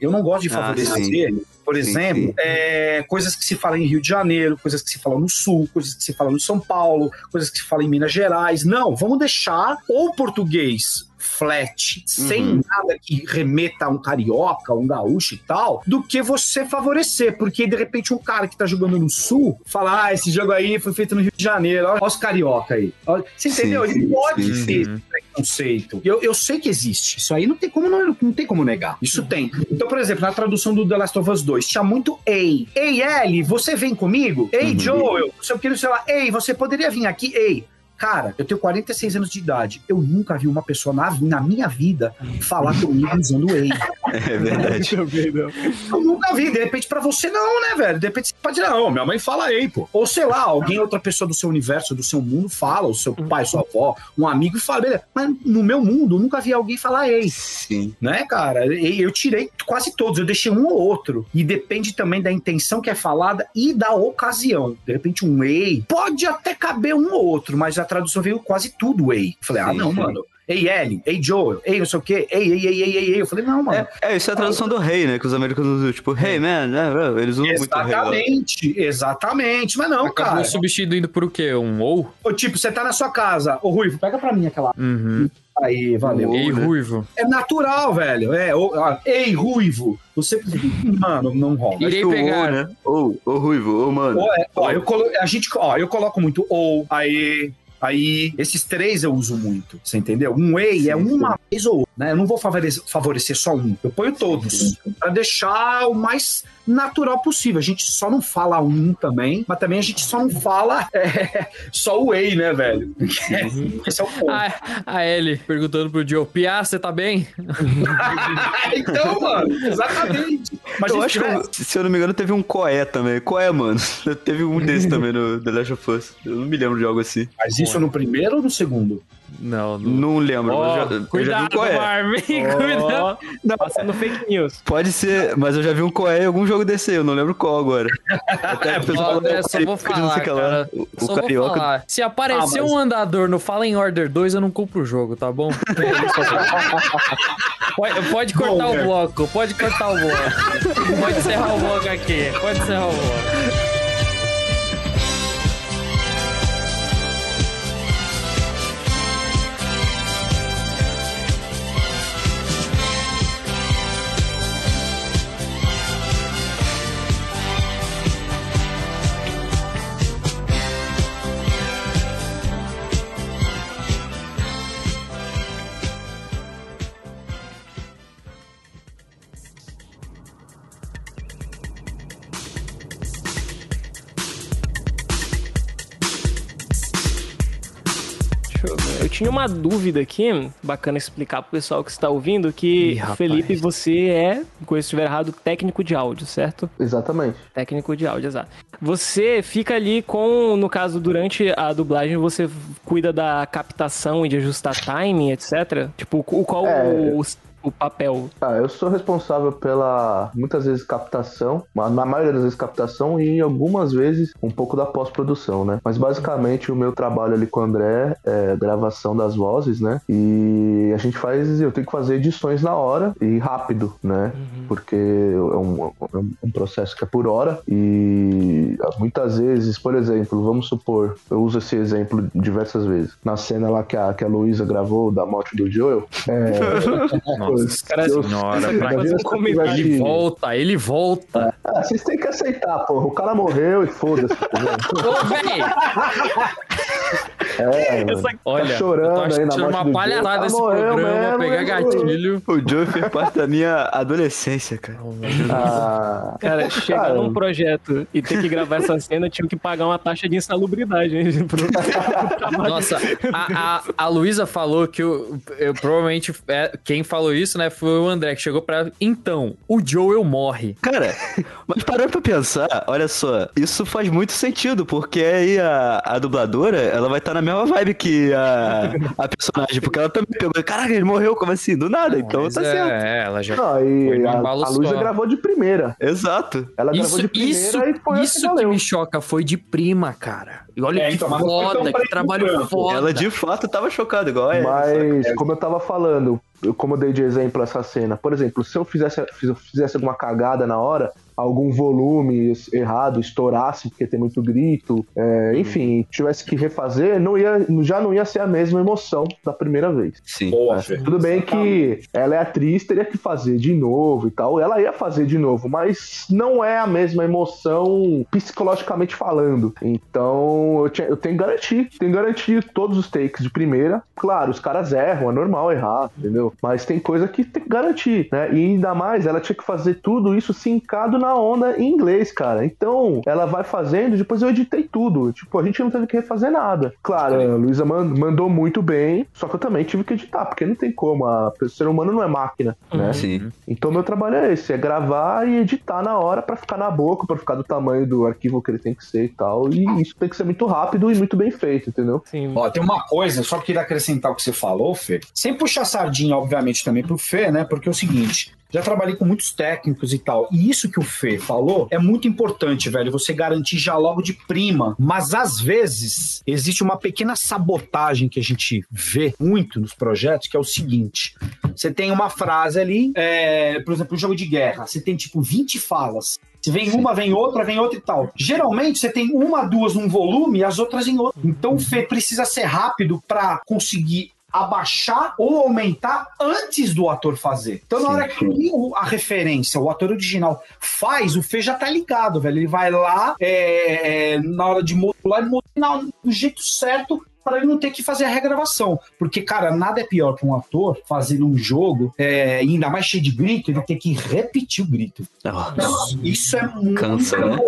Eu não gosto de Ah, favorecer, por Sim, exemplo, sim. é, coisas que se falam em Rio de Janeiro, coisas que se falam no Sul, coisas que se falam no São Paulo, coisas que se falam em Minas Gerais. Não, vamos deixar o português flat, sem Uhum. nada que remeta a um carioca, um gaúcho e tal, do que você favorecer, porque de repente um cara que tá jogando no Sul fala, ah, esse jogo aí foi feito no Rio de Janeiro, olha os carioca aí. Olha- Você Sim, entendeu? Ele sim, pode sim. ter esse preconceito. Eu, eu sei que existe, isso aí não tem como não, não tem como negar. Isso tem. Então, por exemplo, na tradução do The Last of Us 2, tinha muito ei. Ei, Ellie, você vem comigo? Ei, Joel, não sei o que, sei lá. Ei, você poderia vir aqui? Ei. Cara, eu tenho 46 anos de idade. Eu nunca vi uma pessoa na, na minha vida falar comigo usando ei. É verdade. Eu nunca vi. De repente, pra você, não, né, velho? De repente, você pode dizer, não, minha mãe fala ei, pô. Ou sei lá, alguém, outra pessoa do seu universo, do seu mundo, fala, o seu pai, sua avó, um amigo fala, beleza. Mas no meu mundo, eu nunca vi alguém falar ei Sim. né, cara? E Eu tirei quase todos, eu deixei um ou outro. E depende também da intenção que é falada e da ocasião. De repente, um ei pode até caber um ou outro, mas a tradução veio quase tudo ei. Falei, ah, Sim, não, sim. mano. Ei, Ellie, ei, Joel, ei, não sei o quê, ei, ei, ei, ei, ei, ei. Eu falei, não, mano. É, é, isso é a tradução do rei, né? Que os americanos usam, tipo, hey man, né, eles usam muito rei. Exatamente, exatamente. Mas não, Acabou cara. substituindo por o quê? Um ou? Tipo, você tá na sua casa, ô Ruivo, pega pra mim aquela. Uhum. Aí, valeu. Ei, né? ruivo. É natural, velho. É, ô, ó, ei, Ruivo. Você. Mano, não rola. Irei pegar. Ou, né? Ou, ou ruivo, ou mano. Ou é- ó, eu colo, a gente, ó, eu coloco muito ou, aí, aí. Esses três eu uso muito. Você entendeu? Um ei é uma vez ou outra, né? Eu não vou favorecer, favorecer só um. Eu ponho todos. Pra deixar o mais natural possível. A gente só não fala um também, mas também a gente só não fala é, só o ei, né, velho? Esse é o ponto. Ah, a Ellie perguntando pro Joe, Pia, você tá bem? então, mano, exatamente. Mas eu a acho que, se eu não me engano, teve um Coé também. Coé, mano. teve um desse também no The Last of Us. Eu não me lembro de algo assim. Mas isso no primeiro ou no segundo? Não, não. Não lembro, mas eu já, eu já vi um cuidado, Coé. Marvin, cuidado. Ó, passando fake news. Pode ser, mas eu já vi um Coé em algum jogo desse aí, eu não lembro qual agora. Até o é, só vou não falar, o cara. O, o carioca. falar. Se aparecer Ah, mas- um andador no Fallen Order 2, eu não compro o jogo, tá bom? pode, pode cortar Bom, o bloco, pode cortar o bloco. Pode encerrar o bloco aqui, pode encerrar o bloco. Tinha uma dúvida aqui, bacana explicar pro pessoal que está ouvindo, que Ih. Felipe, você é, se eu estiver errado, técnico de áudio, certo? Exatamente. Técnico de áudio, exato. Você fica ali com, no caso, durante a dublagem, você cuida da captação e de ajustar timing, etc. Tipo, o qual É. o papel? Ah, eu sou responsável pela, muitas vezes, captação, mas na maioria das vezes captação e algumas vezes um pouco da pós-produção, né? Mas basicamente o meu trabalho ali com o André é gravação das vozes, né? E a gente faz, eu tenho que fazer edições na hora e rápido, né? Porque é um, é um processo que é por hora e muitas vezes, por exemplo, vamos supor, eu uso esse exemplo diversas vezes. Na cena lá que a, que a Luísa gravou da morte do Joel, é, Nossa Cara, senhora, pra Imagina se um comentário. Ele volta, ele volta. Ah, vocês têm que aceitar, porra. O cara morreu e foda-se. Ô, véi, É, olha, chorando eu tô aí na uma palhaçada Joe. esse Ah, morreu programa, mesmo, pegar gatilho. O Joe fez parte da minha adolescência, cara. Ah, Cara, chegar Cara. num projeto e ter que gravar essa cena, eu tive que pagar uma taxa de insalubridade, hein? pro-. Nossa, a, a, a Luísa falou que eu, eu provavelmente é, quem falou isso, né, foi o André que chegou pra. Então, o Joel morre. Cara, mas parando pra pensar, olha só, isso faz muito sentido, porque aí a, a dubladora, ela vai estar na mesma vibe que a, a personagem, porque ela também pegou, caraca, ele morreu, como assim? Do nada, então Mas tá é, certo. é, ela já. não, e a, a Luísa gravou de primeira. Exato. Ela Isso, gravou de primeira isso, e foi isso que que me choca, foi de prima, cara. E olha É, que então, foda, que trabalho branco. foda. Ela de fato tava chocada, igual é. Mas, como eu tava falando, eu- como eu dei de exemplo essa cena, por exemplo, se eu fizesse, se eu fizesse alguma cagada na hora, algum volume errado estourasse porque tem muito grito, é, enfim, tivesse que refazer, não ia, já não ia ser a mesma emoção da primeira vez. Sim. Boa, É. Tudo bem que ela é atriz, teria que fazer de novo e tal. Ela ia fazer de novo, mas não é a mesma emoção psicologicamente falando. Então eu, tinha- eu tenho que garantir, tenho que garantir todos os takes de primeira. Claro, os caras erram, é normal errar, entendeu? Mas tem coisa que tem que garantir, né? E ainda mais, ela tinha que fazer tudo isso sincado na onda em inglês, cara. Então ela vai fazendo, depois eu editei tudo. Tipo, a gente não teve que refazer nada. Claro, a Luísa man- mandou muito bem, só que eu também tive que editar, porque não tem como. A, o ser humano não é máquina, né? Sim. Então meu trabalho é esse, é gravar e editar na hora pra ficar na boca, pra ficar do tamanho do arquivo que ele tem que ser e tal. E isso tem que ser muito rápido e muito bem feito, entendeu? Sim. Ó, tem uma coisa, só queria acrescentar o que você falou, Fê. Sem puxar sardinha, obviamente, também pro Fê, né? Porque é o seguinte. Já trabalhei com muitos técnicos e tal. E isso que o Fê falou é muito importante, velho. Você garantir já logo de prima. Mas às vezes existe uma pequena sabotagem que a gente vê muito nos projetos, que é o seguinte: você tem uma frase ali, é, por exemplo, um jogo de guerra. Você tem tipo 20 falas. Se vem uma, vem outra, vem outra e tal. Geralmente você tem uma, duas num volume e as outras em outro. Então o Fê precisa ser rápido pra conseguir abaixar ou aumentar antes do ator fazer. Então, na hora que a referência, o ator original faz, o Fê já tá ligado, velho. Ele vai lá, é, é, na hora de modular, ele modula do jeito certo para ele não ter que fazer a regravação. Porque, cara, nada é pior que um ator fazendo um jogo, é, ainda mais cheio de grito, ele ter que repetir o grito. Isso é muito, Cansa, né?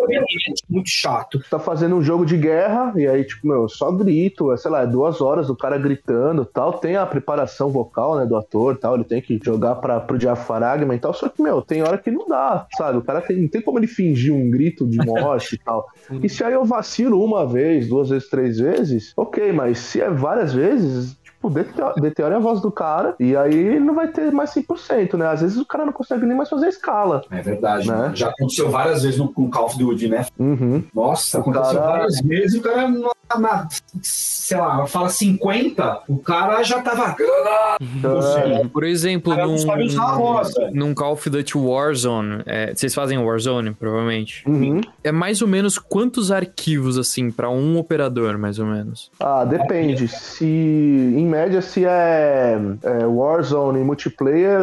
muito chato. tá fazendo um jogo de guerra, e aí, tipo, meu, só grito, é, sei lá, é duas horas do cara gritando tal. Tem a preparação vocal, né, do ator tal, ele tem que jogar pra, pro diafragma e tal. Só que, meu, tem hora que não dá, sabe? O cara tem, não tem como ele fingir um grito de morte e tal. E se aí eu vacilo uma vez, duas vezes, três vezes, ok, mas se é várias vezes. Tipo, a voz do cara e aí não vai ter mais 100%, né? Às vezes o cara não consegue nem mais fazer a escala. É verdade. Né? Já aconteceu várias vezes no, com Call of Duty, né? Uhum. Nossa, O aconteceu cara- várias vezes, o cara, na, na- sei lá, fala 50, o cara já tava. Ou seja, Por exemplo, num, num Call of Duty Warzone, é, vocês fazem Warzone, provavelmente. Uhum. É mais ou menos quantos arquivos, assim, pra um operador, mais ou menos? Ah, depende. Se em média se é, é Warzone e multiplayer,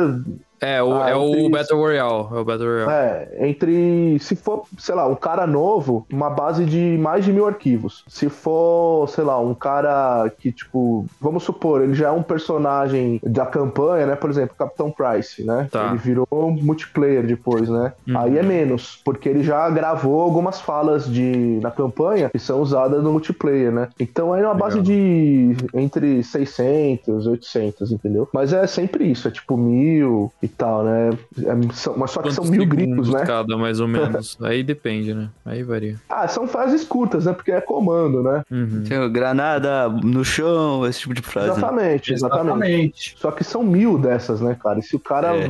É, o, Ah, é o entre- Battle Royale. É o Battle Royale. É, entre. Se for, sei lá, um cara novo, uma base de mais de mil arquivos. Se for, sei lá, um cara que, tipo, vamos supor, ele já é um personagem da campanha, né? Por exemplo, Capitão Price, né? Tá. Ele virou multiplayer depois, né? Uhum. Aí é menos, porque ele já gravou algumas falas de na campanha que são usadas no multiplayer, né? Então é uma base de entre 600, 800, entendeu? Mas é sempre isso, é tipo mil e tal, né? É- são- mas só que são mil gritos, né? cada, mais ou menos. Aí depende, né? Aí varia. Ah, são frases curtas, né? Porque é comando, né? Uhum. Granada no chão, esse tipo de frase. né? Exatamente, exatamente, Exatamente. Só que são mil dessas, né, cara? E se o cara É.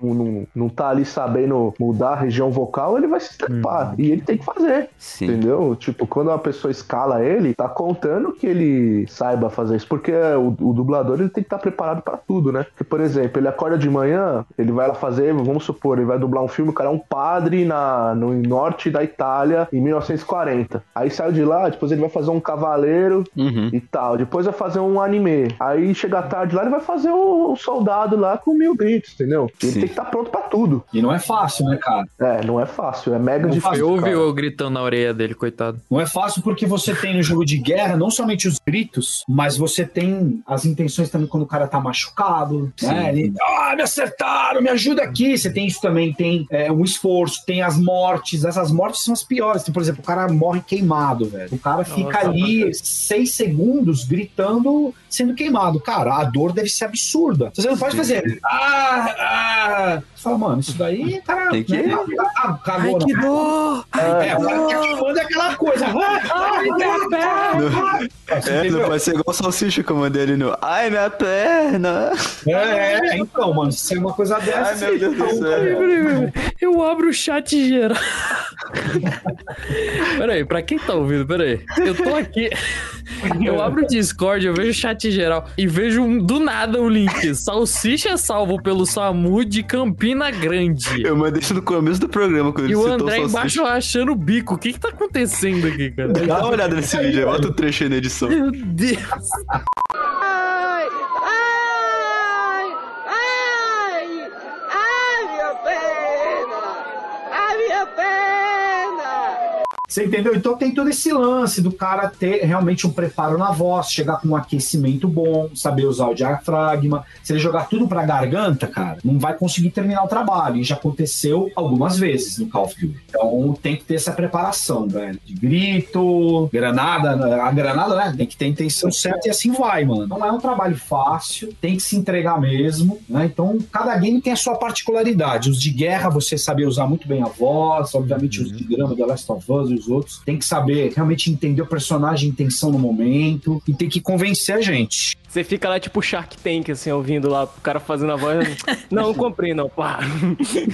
não, não, não tá ali sabendo mudar a região vocal, ele vai se estrepar. E ele tem que fazer, Sim. entendeu? Tipo, quando uma pessoa escala ele, tá contando que ele saiba fazer isso. Porque o, o dublador ele tem que estar preparado pra tudo, né? Porque, por exemplo, ele acorda de manhã, ele vai lá fazer, vamos supor, ele vai dublar um filme, o cara é um padre na, no norte da Itália em 1940. Aí saiu de lá, depois ele vai fazer um cavaleiro Uhum. e tal. Depois vai fazer um anime. Aí chega à tarde lá, ele vai fazer o, o soldado lá com mil gritos, entendeu? Ele Sim. tem que estar pronto pra tudo. E não é fácil, né, cara? É, não é fácil, é mega difícil. Eu ouvi eu gritando na orelha dele, coitado. Não é fácil porque você tem no jogo de guerra não somente os gritos, mas você tem as intenções também quando o cara tá machucado, né? Ele, ah, me acertaram, me ajuda aqui. Você tem isso também, tem é, um esforço, tem as mortes. Essas mortes são as piores. Tem, por exemplo, o cara morre queimado, velho. O cara fica Nossa, ali seis segundos gritando, sendo queimado. Cara, a dor deve ser absurda. Você não pode fazer. Ah, ah. Você fala, mano, isso daí, cara, Tem que- né, ah, cagou na dor! é, o cara que manda é aquela coisa. Ai, minha perna! É, não pode ser igual o salsicha que eu mandei ali no. Ai, minha perna! É, é, então, mano, se é uma coisa dessa. Ai, meu Deus do céu. Peraí, peraí, peraí. Eu abro o chat geral. peraí, pra quem tá ouvindo, peraí. Eu tô aqui. Eu abro o Discord, eu vejo o chat geral e vejo um- do nada o link. Salsicha salvo pelo SAMU de Campina Grande. Eu mandei isso no começo do programa, quando E ele o citou André o salsicha. embaixo rachando o bico. O que que tá acontecendo aqui, cara? Dá uma olhada nesse vídeo aí, bota o trecho aí na edição. Meu Deus. Ai, ai, ai, ai, minha perna, ai, minha perna. Você entendeu? Então tem todo esse lance do cara ter realmente um preparo na voz, chegar com um aquecimento bom, saber usar o diafragma. Se ele jogar tudo pra garganta, cara, não vai conseguir terminar o trabalho. E já aconteceu algumas vezes no Call of Duty. Então tem que ter essa preparação, velho. De grito, granada. A granada, né? Tem que ter a intenção certa e assim vai, mano. Não é um trabalho fácil, tem que se entregar mesmo, né? Então cada game tem a sua particularidade. Os de guerra, você saber usar muito bem a voz, obviamente os de grama, The Last of Us e os outros. Tem que saber realmente entender o personagem, intenção no momento e tem que convencer a gente. Você fica lá tipo Shark Tank, assim, ouvindo lá o cara fazendo a voz. Não, não comprei, não, pá.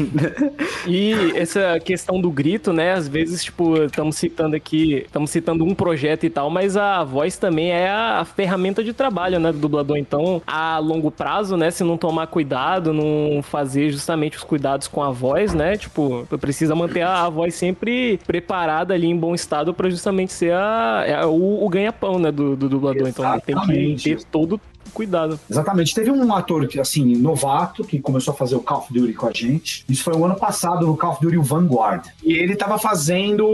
e essa questão do grito, né? Às vezes, tipo, estamos citando aqui, estamos citando um projeto e tal, mas a voz também é a ferramenta de trabalho, né, do dublador. Então, a longo prazo, né, se não tomar cuidado, não fazer justamente os cuidados com a voz, né? Tipo, precisa manter a, a voz sempre preparada ali em bom estado para justamente ser a, é o, o ganha-pão, né, do, do dublador. Então, tem que Exatamente. ter todo cuidado. Exatamente. Teve um ator que, assim, novato, que começou a fazer o Call of Duty com a gente. Isso foi o ano passado no Call of Duty Vanguard. E ele tava fazendo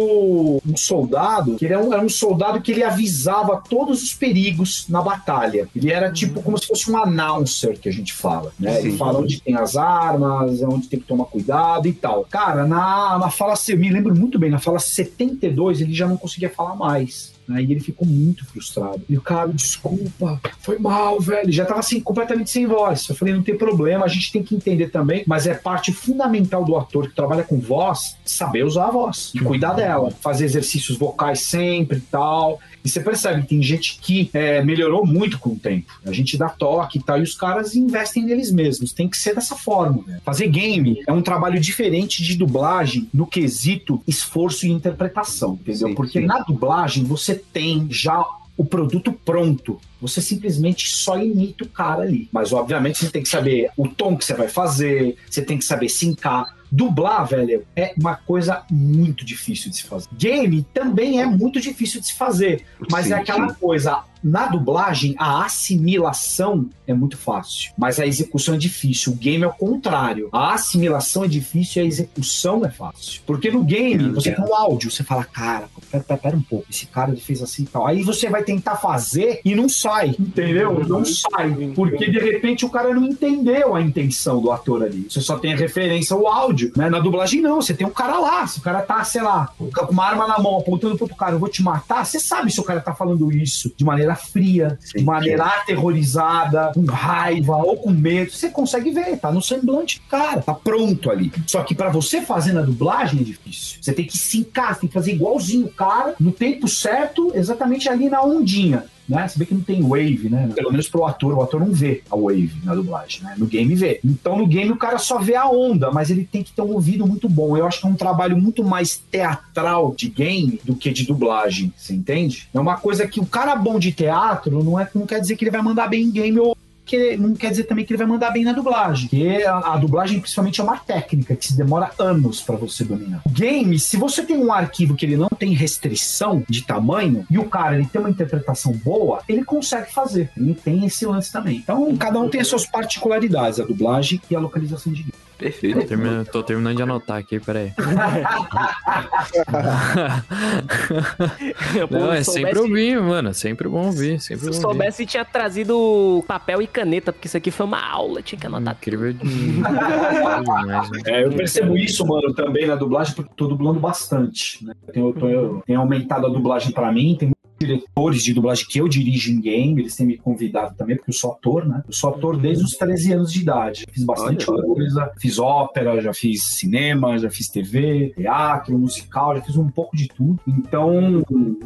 um soldado, que ele era um, era um soldado que ele avisava todos os perigos na batalha. Ele era tipo como se fosse um announcer que a gente fala, né? Ele Sim. fala onde tem as armas, onde tem que tomar cuidado e tal. Cara, na, na fala, eu me lembro muito bem, na fala 72 ele já não conseguia falar mais. E ele ficou muito frustrado. E o cara, desculpa, foi mal, velho. Já tava assim, completamente sem voz. Eu falei, não tem problema, a gente tem que entender também, mas é parte fundamental do ator que trabalha com voz saber usar a voz e cuidar dela, fazer exercícios vocais sempre e tal. E você percebe que tem gente que é, melhorou muito com o tempo. A gente dá toque e tal, e os caras investem neles mesmos. Tem que ser dessa forma. né? Fazer game é um trabalho diferente de dublagem no quesito esforço e interpretação, entendeu? Sim, Porque sim. na dublagem você tem já o produto pronto. Você simplesmente só imita o cara ali. Mas, obviamente, você tem que saber o tom que você vai fazer, você tem que saber sincar. Dublar, velho, é uma coisa muito difícil de se fazer. Game também é muito difícil de se fazer, mas Sim, é aquela sim. coisa. Na dublagem, a assimilação é muito fácil, mas a execução é difícil. O game é o contrário. A assimilação é difícil e a execução é fácil. Porque no game, você tem um áudio, você fala, cara, pera, pera, pera um pouco, esse cara ele fez assim e tal. Aí você vai tentar fazer e não sai, entendeu? Não sai. Porque de repente o cara não entendeu a intenção do ator ali. Você só tem a referência ao áudio, né? Na dublagem não, você tem um cara lá. Se o cara tá, sei lá, com uma arma na mão apontando pro outro cara, eu vou te matar, você sabe se o cara tá falando isso de maneira fria, de maneira aterrorizada, com raiva ou com medo. Você consegue ver, tá no semblante do cara, tá pronto ali. Só que pra você fazer na dublagem é difícil. Você tem que se encaixar, tem que fazer igualzinho o cara, no tempo certo, exatamente ali na ondinha. Né? Você vê que não tem wave, né? Pelo menos pro ator, o ator não vê a wave na dublagem, né? No game vê. Então no game o cara só vê a onda, mas ele tem que ter um ouvido muito bom. Eu acho que é um trabalho muito mais teatral de game do que de dublagem, você entende? É uma coisa que o cara bom de teatro não, é, não quer dizer que ele vai mandar bem em game ou que não quer dizer também que ele vai mandar bem na dublagem. Porque a, a dublagem, principalmente, é uma técnica que se demora anos para você dominar. O game, se você tem um arquivo que ele não tem restrição de tamanho e o cara ele tem uma interpretação boa, ele consegue fazer. Ele tem esse lance também. Então, cada um tem as suas particularidades, a dublagem e a localização de game. Perfeito. Tô terminando, tô terminando de anotar aqui, peraí. Não, é se sempre ouvir, mano. Sempre bom ouvir. Sempre Se ouvir. soubesse, tinha trazido papel e caneta, porque isso aqui foi uma aula, tinha que anotar. Incrível de... demais? É, eu percebo isso, mano, também na dublagem, porque eu tô dublando bastante. Né? Tenho, eu tô- eu tenho aumentado a dublagem pra mim, tem diretores de dublagem que eu dirijo em game, eles têm me convidado também, porque eu sou ator, né? Eu sou ator desde os 13 anos de idade. Fiz bastante coisa, fiz ópera, já fiz cinema, já fiz TV, teatro, musical, já fiz um pouco de tudo. Então,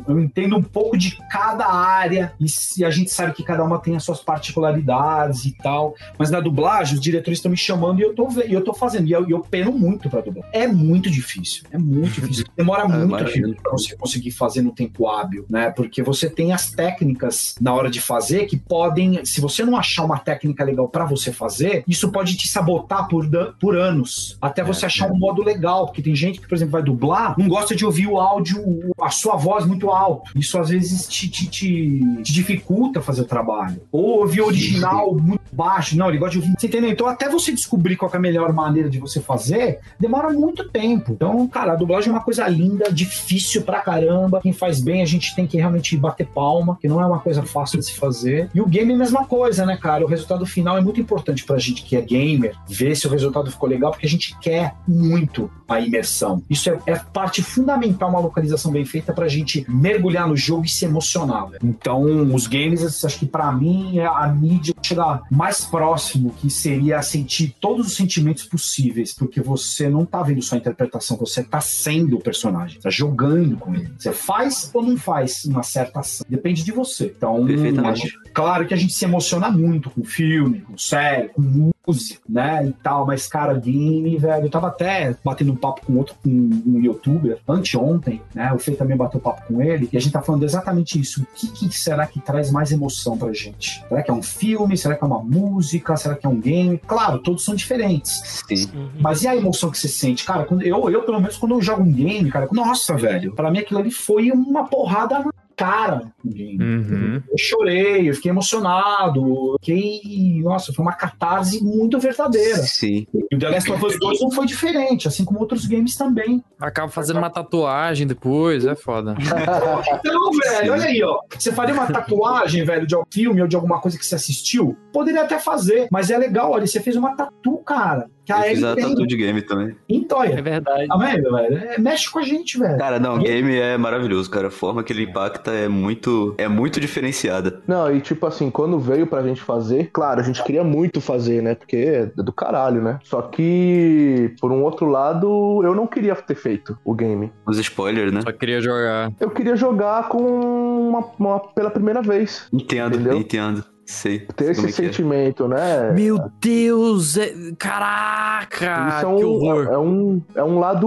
eu entendo um pouco de cada área e se a gente sabe que cada uma tem as suas particularidades e tal. Mas na dublagem, os diretores estão me chamando e eu tô, e eu tô fazendo. E eu, eu peno muito pra dublar. É muito difícil. É muito difícil. Demora muito imagino. tempo pra você conseguir fazer no tempo hábil, né? Porque você tem as técnicas na hora de fazer que podem, se você não achar uma técnica legal pra você fazer, isso pode te sabotar por, por anos. Até você achar um modo legal. Porque tem gente que, por exemplo, vai dublar, não gosta de ouvir o áudio, a sua voz muito alto. Isso às vezes te, te, te- te dificulta fazer o trabalho. Ou ouvir o original muito baixo. Não, ele gosta de ouvir. Você entendeu? Então, até você descobrir qual é a melhor maneira de você fazer, demora muito tempo. Então, cara, a dublagem é uma coisa linda, difícil pra caramba. Quem faz bem, a gente tem que realmente bater palma, que não é uma coisa fácil de se fazer. E o game é a mesma coisa, né, cara? O resultado final é muito importante pra gente que é gamer, ver se o resultado ficou legal, porque a gente quer muito a imersão. Isso é, é parte fundamental, uma localização bem feita pra gente mergulhar no jogo e se emocionar. velho. Então, os games, acho que pra mim, é a mídia que chega mais próximo, que seria sentir todos os sentimentos possíveis, porque você não tá vendo só a interpretação, você tá sendo o personagem, tá jogando com ele. Você faz ou não faz uma certa ação? Depende de você. Então, gente- claro que a gente se emociona muito com filme, com série, com música, né, e tal, mas, cara, game, velho, eu tava até batendo um papo com outro, com um youtuber, anteontem, né, o Fê também bateu papo com ele, e a gente tá falando exatamente isso, o que, que será que traz mais emoção pra gente? Será que é um filme? Será que é uma música? Será que é um game? Claro, todos são diferentes, Sim. mas e a emoção que você sente? Cara, quando eu, eu, pelo menos, quando eu jogo um game, cara, nossa, velho, pra mim aquilo ali foi uma porrada cara. um. Uhum. Eu chorei, eu fiquei emocionado, fiquei. Nossa, foi uma catarse muito verdadeira. Sim. E o The Last of Us 2 não foi diferente, assim como outros games também. Acaba fazendo uma tatuagem depois, é foda. Então, velho, olha aí, ó. Você faria uma tatuagem, velho, de algum filme ou de alguma coisa que você assistiu? Poderia até fazer, mas é legal, olha, você fez uma tatu, cara. Que a Ellie a tem. tatu de game também. É Entoia. verdade. Tá vendo, velho? É, mexe com a gente, velho. Cara, não, game é maravilhoso, cara. A forma que ele impacta é muito, é muito diferenciada. Não, e tipo assim, quando veio pra gente fazer, claro, a gente queria muito fazer, né? Porque é do caralho, né? Só que, por um outro lado, eu não queria ter feito o game. Os spoilers, né? Só queria jogar. Eu queria jogar com uma, uma- pela primeira vez. Entendo, Entendeu? entendo. Sei. Ter esse é é. sentimento, né? Meu Deus! é- Caraca! Isso é que um, horror! é, um, é um lado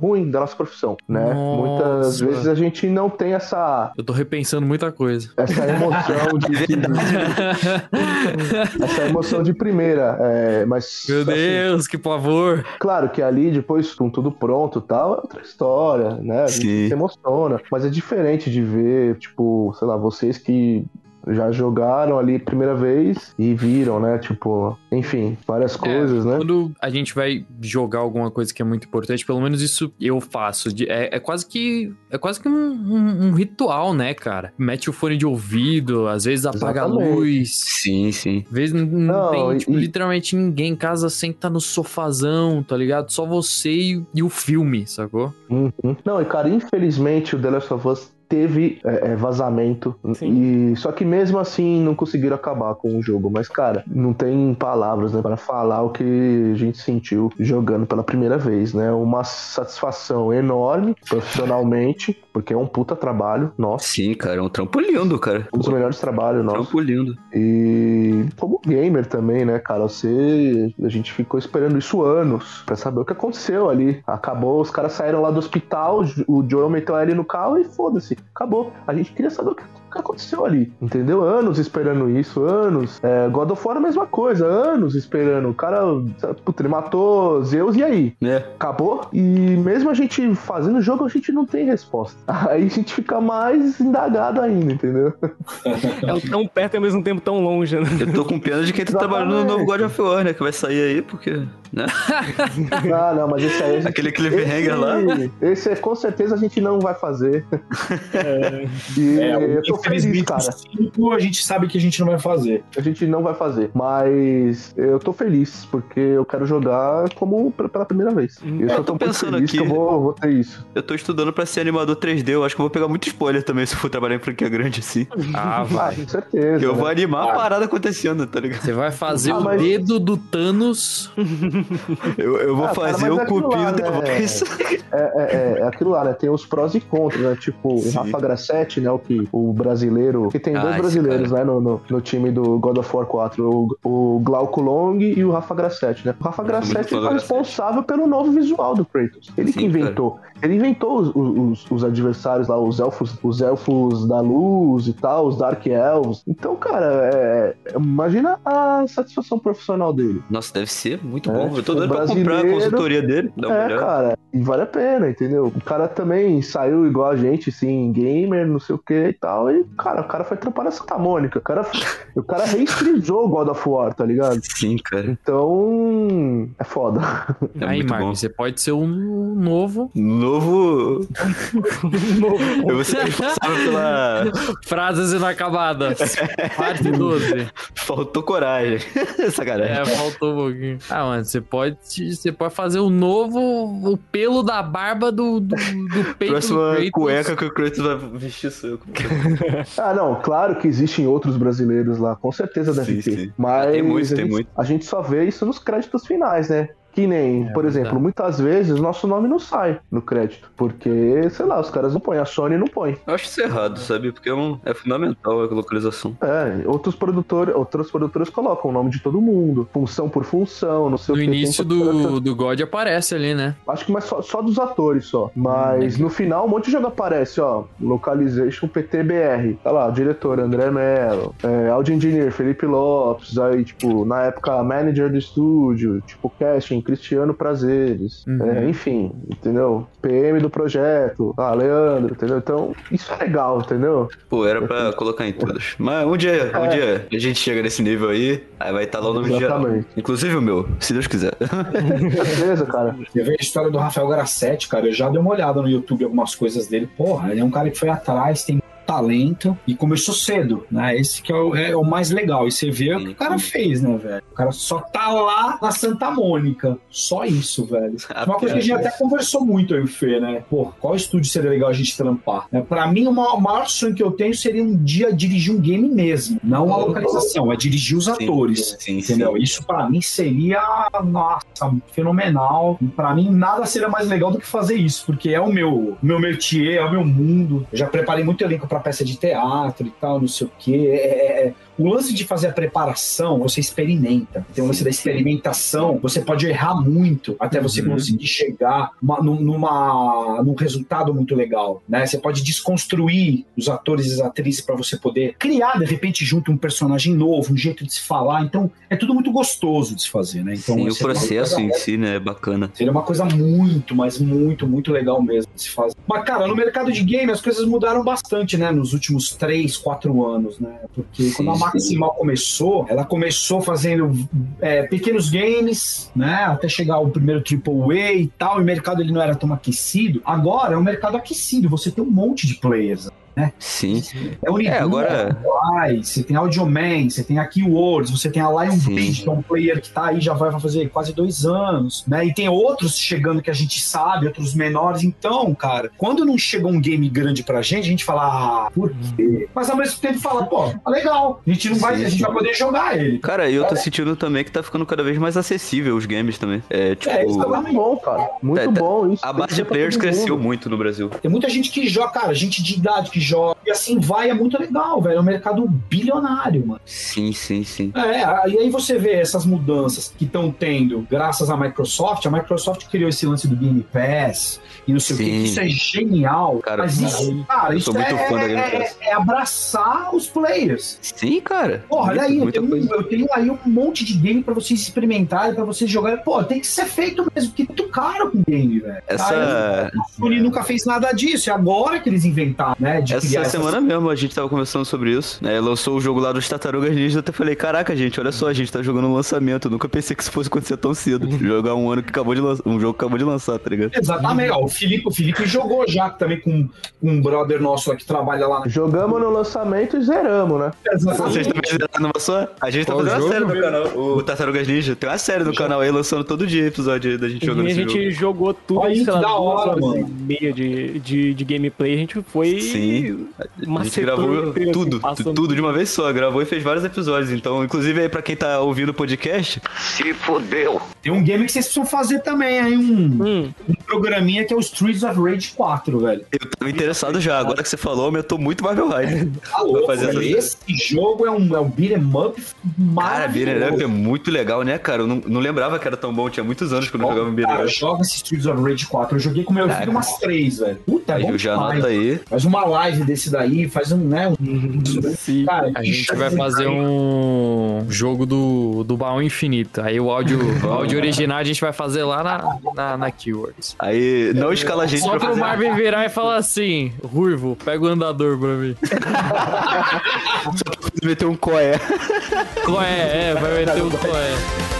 ruim da nossa profissão, né? Nossa. Muitas vezes a gente não tem essa, Eu tô repensando muita coisa. essa emoção de, essa emoção de primeira. é, mas Meu assim, Deus, que pavor! Claro que ali, depois, com tudo pronto e tal, é outra história, né? A gente Sim. se emociona. Mas é diferente de ver, tipo, sei lá, vocês que já jogaram ali primeira vez e viram, né? Tipo, enfim, várias coisas, né? Quando a gente vai jogar alguma coisa que é muito importante, pelo menos isso eu faço. de- é, é quase que é quase que um, um- um ritual, né, cara? Mete o fone de ouvido, às vezes apaga a Exatamente. luz. Sim, sim. Às vezes não, não tem, tipo, e- literalmente ninguém em casa senta no sofazão, tá ligado? Só você e, e o filme, sacou? Uhum. Não, e cara, infelizmente o The Last of Us teve é, é, vazamento. E só que mesmo assim não conseguiram acabar com o jogo. Mas, cara, não tem palavras, né, para falar o que a gente sentiu jogando pela primeira vez, né? Uma satisfação enorme profissionalmente, porque é um puta trabalho, nossa. Sim, cara, é um trampo lindo, cara. Um dos melhores trabalhos, nossa. Trampo lindo. E como gamer também, né, cara? Você. A gente ficou esperando isso anos pra saber o que aconteceu ali. Acabou, os caras saíram lá do hospital, o Joel meteu ele no carro e foda-se. Acabou. A gente queria saber o que, que aconteceu ali. Entendeu? Anos esperando isso, anos. É, God of War a mesma coisa, anos esperando. O cara, puta, ele matou Zeus e aí? É. Acabou? E mesmo a gente fazendo o jogo, a gente não tem resposta. Aí a gente fica mais indagado ainda, entendeu? É tão perto e ao mesmo tempo tão longe, né? Eu tô com pena de quem tá trabalhando no novo God of War, né? Que vai sair aí, porque. Né? Ah, não, mas esse aí. gente- Aquele cliffhanger lá. Esse é com certeza a gente não vai fazer. E É, eu tô feliz, infelizmente, cara. cinco a gente sabe que a gente não vai fazer. A gente não vai fazer. Mas eu tô feliz, porque eu quero jogar como pela primeira vez. E eu Eu só tô pensando feliz aqui- que eu vou, vou ter isso. Eu tô estudando pra ser animador 3D, eu acho que eu vou pegar muito spoiler também se eu for trabalhar em franquia grande assim. Ah, Ah, vai. com certeza. Que eu vou né? animar Ah. a parada acontecendo, tá ligado? Você vai fazer Ah, o mas- dedo do Thanos. Eu, eu vou Ah, cara, fazer mas o é cupinho da né? voz. É, é, é, é aquilo lá, né? Tem os prós e contras, né? Tipo, Sim. o Rafa Grassetti, né? O, que, o brasileiro. Que tem Ah, dois brasileiros, cara. né? No, no, no time do God of War 4. O, o Glauco Long e o Rafa Grassetti, né? O Rafa Grassetti foi responsável pelo novo visual do Kratos. Ele que Sim, inventou. Ele inventou os, os, os adversários lá, os elfos, os elfos da luz e tal, os Dark Elves. Então, cara, é- imagina a satisfação profissional dele. Nossa, deve ser muito É, bom. eu tô tipo, doido pra comprar a consultoria dele. Dá uma É, olhada. cara, e vale a pena, entendeu? O cara também saiu igual a gente, assim, gamer, não sei o que e tal. E, cara, o cara foi trampar na Santa Mônica. O cara, o cara reestreou o God of War, tá ligado? Sim, cara. Então. É foda. É Aí, muito Marcos, bom. você pode ser um novo. Novo. Eu vou ser responsável pela. Frases inacabadas. Parte 12. Faltou coragem. Sacanagem. É, faltou um pouquinho. Ah, mano, você pode, você pode fazer o novo, o pelo da barba do, do, do peito Próxima do Kratos. cueca que o Kratos vai vestir sou eu. Ah, não, claro que existem outros brasileiros lá, com certeza deve Sim, ter. sim. Mas tem muito, a, tem gente, muito. a gente só vê isso nos créditos finais, né? Que nem, É, por exemplo, verdade. muitas vezes nosso nome não sai no crédito. Porque, sei lá, os caras não põem, a Sony não põe. Eu acho isso errado, sabe? Porque é, um, é fundamental a localização. É, outros produtores, outros produtores colocam o nome de todo mundo, função por função, não sei No o que. tem início do, do God aparece ali, né? Acho que mas só, só dos atores só. Mas no final um monte de jogo aparece, ó. Localization PTBR. Tá lá, diretor André Mello, é, audio engineer Felipe Lopes, aí, tipo, na época, manager do estúdio, tipo, casting Cristiano Prazeres. Uhum. É, enfim, entendeu? PM do projeto, ah, Leandro, entendeu? Então, isso é legal, entendeu? Pô, era pra colocar em todas. Mas um dia, um É. dia a gente chega nesse nível aí, aí vai estar lá o nome de. Exatamente. Inclusive o meu, se Deus quiser. Beleza, cara. Eu vejo a história do Rafael Grassetti, cara. Eu já dei uma olhada no YouTube algumas coisas dele. Porra, ele é um cara que foi atrás, tem talento e começou cedo, né? Esse que é o, é o mais legal. E você vê o que o cara fez, né, velho? O cara só tá lá na Santa Mônica. Só isso, velho. Uma coisa que a gente até conversou muito, eu e o Fê, né? Pô, qual estúdio seria legal a gente trampar? Né? Pra mim, o maior, sonho que eu tenho seria um dia dirigir um game mesmo. Não a localização, é dirigir os atores. Sim, Entendeu? Isso pra mim seria, nossa, fenomenal. Pra mim nada seria mais legal do que fazer isso, porque é o meu, meu métier, é o meu mundo. Eu já preparei muito elenco pra peça de teatro e tal, não sei o quê. É, é- o lance de fazer a preparação, você experimenta. Tem o lance da experimentação, você pode errar muito até você Uhum. conseguir chegar uma- num- numa, num resultado muito legal, né? Você pode desconstruir os atores e as atrizes para você poder criar, de repente, junto um personagem novo, um jeito de se falar. Então, é tudo muito gostoso de se fazer, né? Então, Sim, o uma processo em si, né, é bacana. Seria uma coisa muito, mas muito, muito legal mesmo de se fazer. Mas, cara, no mercado de game as coisas mudaram bastante, né? Nos últimos 3, 4 anos, né? Porque Sim, quando a. Maximal começou, ela começou fazendo é, pequenos games, né? Até chegar o primeiro AAA e tal, e o mercado ele não era tão aquecido. Agora é um mercado aquecido, você tem um monte de players. Né? Sim. É o É, agora- você tem Audioman, você tem a Keywords, você tem a Sim. que é um player que tá aí, já vai fazer quase dois anos, né? E tem outros chegando que a gente sabe, outros menores. Então, cara, quando não chega um game grande pra gente, a gente fala, ah, por quê? Mas ao mesmo tempo fala, pô, tá legal, a gente não vai, Sim, a gente vai poder jogar ele. Cara, e eu tô sentindo também que tá ficando cada vez mais acessível os games também. É, tipo. É, isso é Muito bom, cara. Muito É, tá- bom isso. a base de players cresceu muito no Brasil. Tem muita gente que joga, cara, gente de idade que joga, e assim vai, é muito legal, velho. É um mercado bilionário, mano. Sim, sim, sim. É, e aí você vê essas mudanças que estão tendo graças à Microsoft. A Microsoft criou esse lance do Game Pass e não sei o que. Sim. Isso é genial. Cara, mas isso, cara, isso é, é- é abraçar os players. Sim, cara. Porra, olha aí, eu tenho, eu tenho aí um monte de game pra vocês experimentarem, pra vocês jogarem. Pô, tem que ser feito mesmo, porque é muito caro com game, velho. Essa- Cara, a Sony nunca fez nada disso, é agora que eles inventaram, né? De Essa criar semana mesmo a gente tava conversando sobre isso. Né? Lançou o jogo lá dos Tartarugas Ninja. Eu até falei: Caraca, gente, olha só, a gente tá jogando um lançamento. Eu nunca pensei que isso fosse acontecer tão cedo. Jogar um ano que acabou de lançar. Um jogo que acabou de lançar, tá ligado? Exatamente, ó, o Felipe, o Felipe jogou já também com com um brother nosso lá que trabalha lá. Jogamos no lançamento e zeramos, né? Vocês também numa só? A gente tá Qual fazendo uma série no canal. O Tartarugas Ninja. Tem uma série no canal aí lançando todo dia episódio da gente E jogando a esse gente jogo. jogou tudo, Olha, sei que lá, da hora, mano. e meia de, de, de gameplay. A gente foi. Sim. A gente gravou assim, tudo, tudo de uma vez só. Gravou e fez vários episódios. Então, inclusive aí pra quem tá ouvindo o podcast, se fodeu. Tem um game que vocês precisam fazer também, aí um, Hum, um programinha que é o Streets of Rage 4, velho. Eu tava interessado já. Agora que você falou, aumentou muito mais meu hype. Tá louco, fazer Esse jogo é um, é um beat'em up Cara, Beat'em Up é muito legal, né, cara? Eu não, não lembrava que era tão bom. Tinha muitos anos quando eu jogava um Beat'em Cara, Up. joga esse Streets of Rage 4. Eu joguei com meu filho umas três, velho. Puta, é bom eu já demais. anota aí. Faz uma live desse daí, faz um, né? Um... sim. Cara, A gente vai fazer um jogo do, do baú infinito. Aí o áudio, o áudio original a gente vai fazer lá na, na, na Keywords. Aí não escala a gente Só pra pro. Marvin virar e falar assim: Ruivo, pega o andador pra mim. meter um coé. Coé, é, vai meter um coé.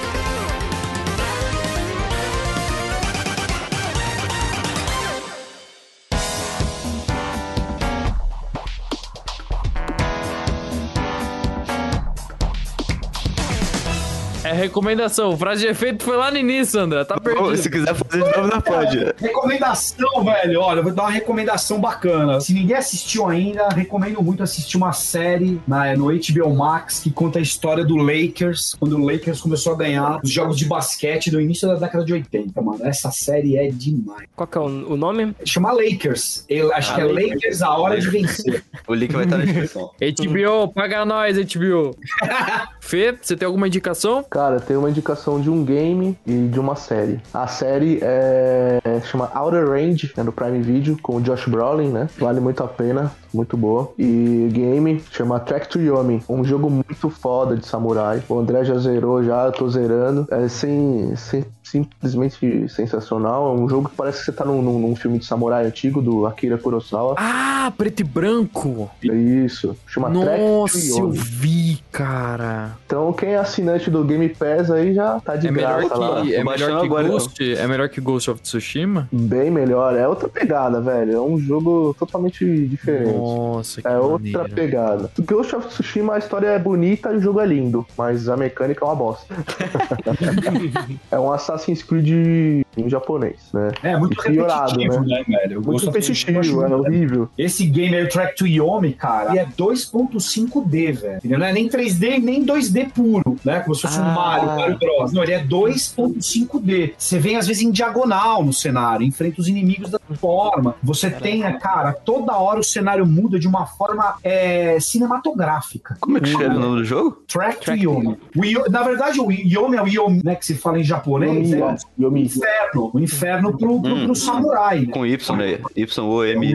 É recomendação. Frase de efeito foi lá no início, André. Tá perdido. Se quiser fazer de novo, não pode. Recomendação, velho. Olha, eu vou dar uma recomendação bacana. Se ninguém assistiu ainda, recomendo muito assistir uma série na, no HBO Max que conta a história do Lakers, quando o Lakers começou a ganhar os jogos de basquete do início da década de 80, mano. Essa série é demais. Qual que é o, o nome? Chama Lakers. Eu acho Ah, que é Lakers. Lakers a hora de vencer. O link vai estar na descrição. HBO, paga nós, HBO. Fê, você tem alguma indicação? Cara, tem uma indicação de um game e de uma série. A série é, chama Outer Range, é no Prime Video, com o Josh Brolin, né? Vale muito a pena, muito boa. E game chama Track to Yomi, um jogo muito foda de samurai. O André já zerou, já eu tô zerando. É sem, sem- simplesmente sensacional. É um jogo que parece que você tá num, num- num filme de samurai antigo do Akira Kurosawa. Ah, preto e branco. É isso. Chama Track to Nossa, eu Yomi. vi, cara. Então quem é assinante do Game Pass aí já tá de É melhor graça lá. que, é Tô baixando melhor que agora. Ghost, é melhor que Ghost of Tsushima? Bem melhor, é outra pegada, velho. É um jogo totalmente diferente. Nossa, que É outra maneiro. pegada. O Ghost of Tsushima, a história é bonita e o jogo é lindo, mas a mecânica é uma bosta. é um Assassin's Creed em japonês, né? É muito Piorado, repetitivo, né, velho? Muito repetitivo, é horrível. Esse game aí, o Track to Yomi, cara, ele é 2.5D, velho. Não é nem 3D, nem 2D puro, né? Como se fosse um Ah. Mario, Mario Bros. Não, ele é 2.5D. Você vem, às vezes, em diagonal no cenário, enfrenta os inimigos da... forma. Você tem, cara, toda hora o cenário muda de uma forma é, cinematográfica. Como é que escreve o nome do jogo? Track to Yomi. O Yo- Na verdade, o Yomi é o Yomi, né? Que se fala em japonês. Yomi, É o Yomi. inferno. O inferno pro, pro, Hum. pro samurai. né? Com Y, né? Y-O-M.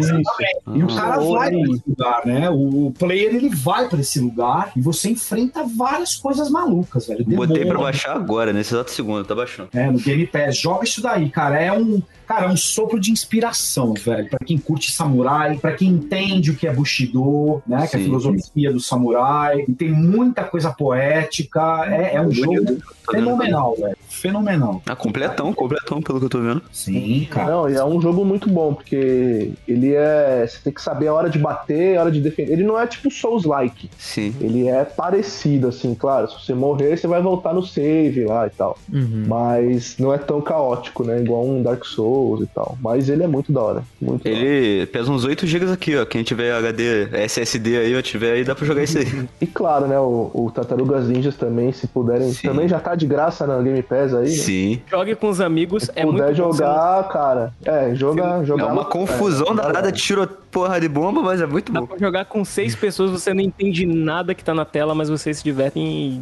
E o cara Oi. vai pra esse lugar, né? O player ele vai pra esse lugar e você enfrenta várias coisas malucas, velho. Botei pra Demônio. baixar agora, nesse exato segundo, tá baixando. É, no Game Pass. Joga isso daí, cara. É um, cara, é um sopro de inspiração, velho. Pra quem curte samurai, pra quem entende o que é Bushido, né? Que é a Sim. filosofia do samurai. E tem muita coisa poética. É, é um jogo fenomenal, velho. Fenomenal. Ah, completão, completão, pelo que eu tô vendo. Sim, cara. Não, e é um jogo muito bom, porque ele é. Você tem que saber a hora de bater, a hora de defender. Ele não é tipo Souls-like. Sim. Ele é parecido, assim, claro. Se você morrer, você vai voltar no save lá e tal. Uhum. Mas não é tão caótico, né? Igual um Dark Souls e tal. Mas ele é muito da hora. Muito da hora. Ele pesa uns 8 GB aqui, ó. Quem tiver HD, SSD aí, ó, tiver aí, dá pra jogar isso aí. E claro, né? O, o Tartarugas Ninjas também, se puderem. Sim. Também já tá de graça na Game Pass aí. Né? Sim. Jogue com os amigos, Se é muito puder bom, jogar, cara. É, joga, É jogar. uma confusão danada, tiro porra de bomba, mas é muito Dá bom. pra jogar com seis pessoas, você não entende nada que tá na tela, mas vocês se divertem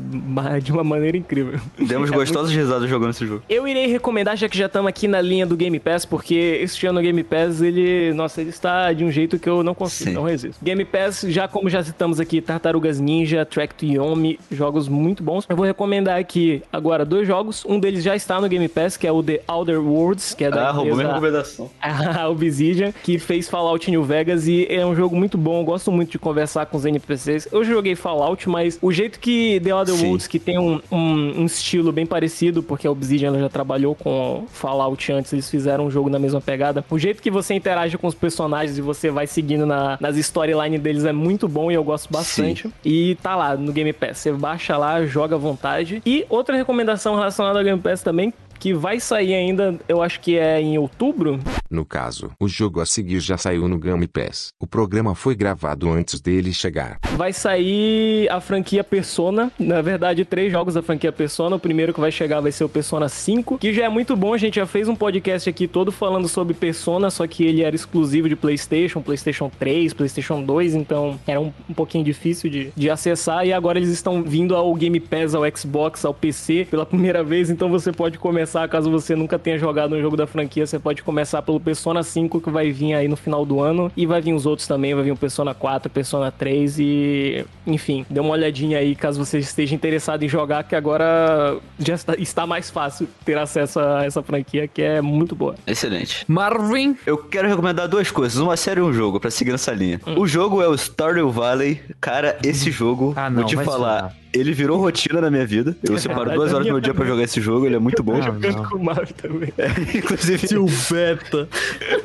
de uma maneira incrível. Demos gostosas risadas jogando esse jogo. Eu irei recomendar, já que já estamos aqui na linha do Game Pass, porque este ano o Game Pass, ele. Nossa, ele está de um jeito que eu não consigo, Sim. não resisto. Game Pass, já como já citamos aqui, Tartarugas Ninja, Track to Yomi, jogos muito bons. Eu vou recomendar aqui agora dois jogos. Um deles já está no Game Pass, que é o The Outer Worlds, que é da Ah, roubou minha recomendação. a Obsidian, que fez Fallout New Vegas e é um jogo muito bom. Eu gosto muito de conversar com os NPCs. Eu joguei Fallout, mas o jeito que The Other Sim. Worlds, que tem um, um- um estilo bem parecido, porque a Obsidian ela já trabalhou com Fallout antes, eles fizeram um jogo na mesma pegada. O jeito que você interage com os personagens e você vai seguindo na- nas storylines deles é muito bom e eu gosto bastante. E tá lá no Game Pass. Você baixa lá, joga à vontade. E outra recomendação relacionada ao Game Pass também, que vai sair ainda, eu acho que é em outubro, No caso, o jogo a seguir já saiu no Game Pass. O programa foi gravado antes dele chegar. Vai sair a franquia Persona. Na verdade, três jogos da franquia Persona. O primeiro que vai chegar vai ser o Persona 5, que já é muito bom. A gente já fez um podcast aqui todo falando sobre Persona, só que ele era exclusivo de PlayStation, PlayStation 3, PlayStation 2, então era um, um pouquinho difícil de, de acessar. E agora eles estão vindo ao Game Pass, ao Xbox, ao PC pela primeira vez. Então você pode começar, caso você nunca tenha jogado um jogo da franquia, você pode começar pelo Persona 5, que vai vir aí no final do ano. E vai vir os outros também, vai vir o Persona 4, Persona 3 e. Enfim, dê uma olhadinha aí caso você esteja interessado em jogar, que agora já está, está mais fácil ter acesso a essa franquia, que é muito boa. Excelente. Marvin. Eu quero recomendar duas coisas, uma série e um jogo, pra seguir nessa linha. O jogo é o Stardew Valley. Cara, esse jogo, Ah, não, vou te falar, ferrar. Ele virou rotina na minha vida. Eu separo duas horas do meu dia pra jogar esse jogo, ele é muito bom. Ah, não. Com o Mario também. Inclusive, Silveta.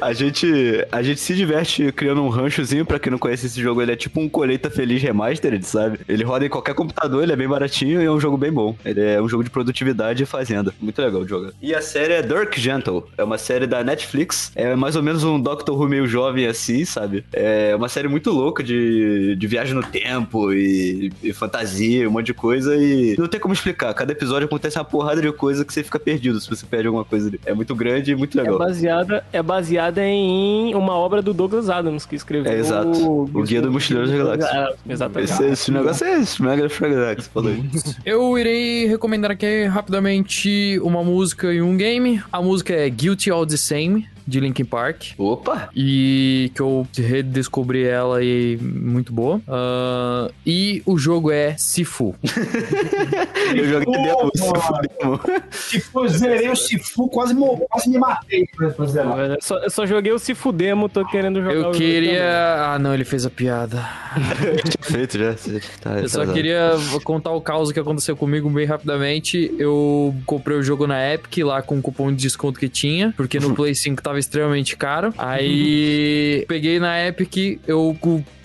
a gente, a gente se diverte criando um ranchozinho. Pra quem não conhece esse jogo, ele é tipo um Colheita Feliz Remastered, sabe? Ele roda em qualquer computador, ele é bem baratinho e é um jogo bem bom. Ele é um jogo de produtividade e fazenda. Muito legal de jogar. E a série é Dirk Gentle. É uma série da Netflix. É mais ou menos um Doctor Who meio jovem assim, sabe? É uma série muito louca de, de viagem no tempo e, e fantasia, um monte de coisa. E não tem como explicar. Cada episódio acontece uma porrada de coisa que você fica perdido se você perde alguma coisa ali. É muito grande e muito É legal. baseada, é baseada em uma obra do Douglas Adams, que escreveu É, exato. O Guia do Mochileiro das Galáxias. Ah, exatamente. Esse, esse negócio é esse, Mega Fragax, falou. Eu irei recomendar aqui rapidamente uma música e um game. A música é Guilty All the Same, de Linkin Park. Opa! E que eu redescobri ela e muito boa. Ah, e o jogo é Sifu. Eu joguei demo, Sifu, demo. Sifu, zerei o Sifu, quase, mo- quase me matei. Eu só, eu só joguei o Cifudemo, tô querendo jogar o Eu jogo queria. Ah, não, ele fez a piada. Feito já. Tá, Eu só queria contar o caos que aconteceu comigo bem rapidamente. Eu comprei o jogo na Epic lá com o cupom de desconto que tinha, porque no Play 5 tava extremamente caro. Aí peguei na Epic, eu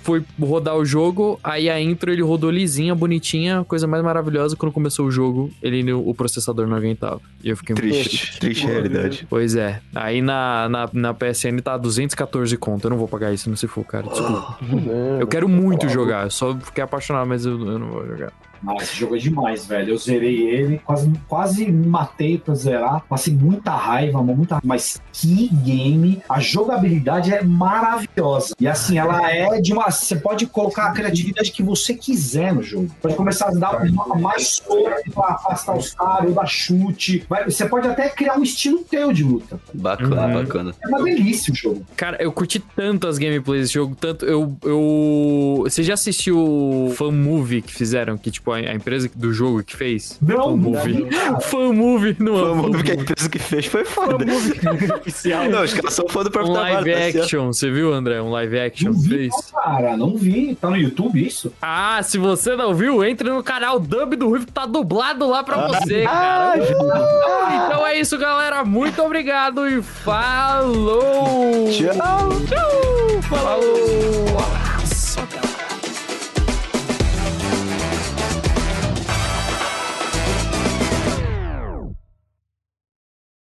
fui rodar o jogo, aí a intro ele rodou lisinha, bonitinha, coisa mais maravilhosa. Quando começou o jogo, ele o processador não aguentava. E eu fiquei muito Triste, triste realidade. Pois é. Aí na, na, na PSN tá 214 conto. Eu não vou pagar isso no se for, cara. Desculpa. Eu quero muito jogar. Eu só fiquei apaixonado, mas eu, eu não vou jogar. Ah, esse jogo é demais, velho. Eu zerei ele, quase, quase me matei pra zerar. Passei muita raiva, muita Mas que game! A jogabilidade é maravilhosa. E assim, ela é de uma. Você pode colocar a criatividade que você quiser no jogo. Pode começar a dar uma- mais soco pra afastar os caras, dar chute. Vai- você pode até criar um estilo teu de luta. Bacana, Uhum. bacana. É uma delícia o jogo. Cara, eu curti tanto as gameplays desse jogo, tanto eu. eu... Você já assistiu o Fan Movie que fizeram? Que, tipo, a, a empresa do jogo que fez? Não, Fan Movie. Fan Movie, não é? Ver que a empresa que fez foi foda. Oficial. Não, os caras são fã do Um próprio trabalho. live tá action, você viu, André? Um live action Não vi, fez. não, cara. Não vi. Tá no YouTube isso? Ah, se você não viu, entre no canal Dub do Ruivo que tá dublado lá pra você, cara. Uh! Então é isso, galera. Muito obrigado e falou! Tchau. Tchau! Falou!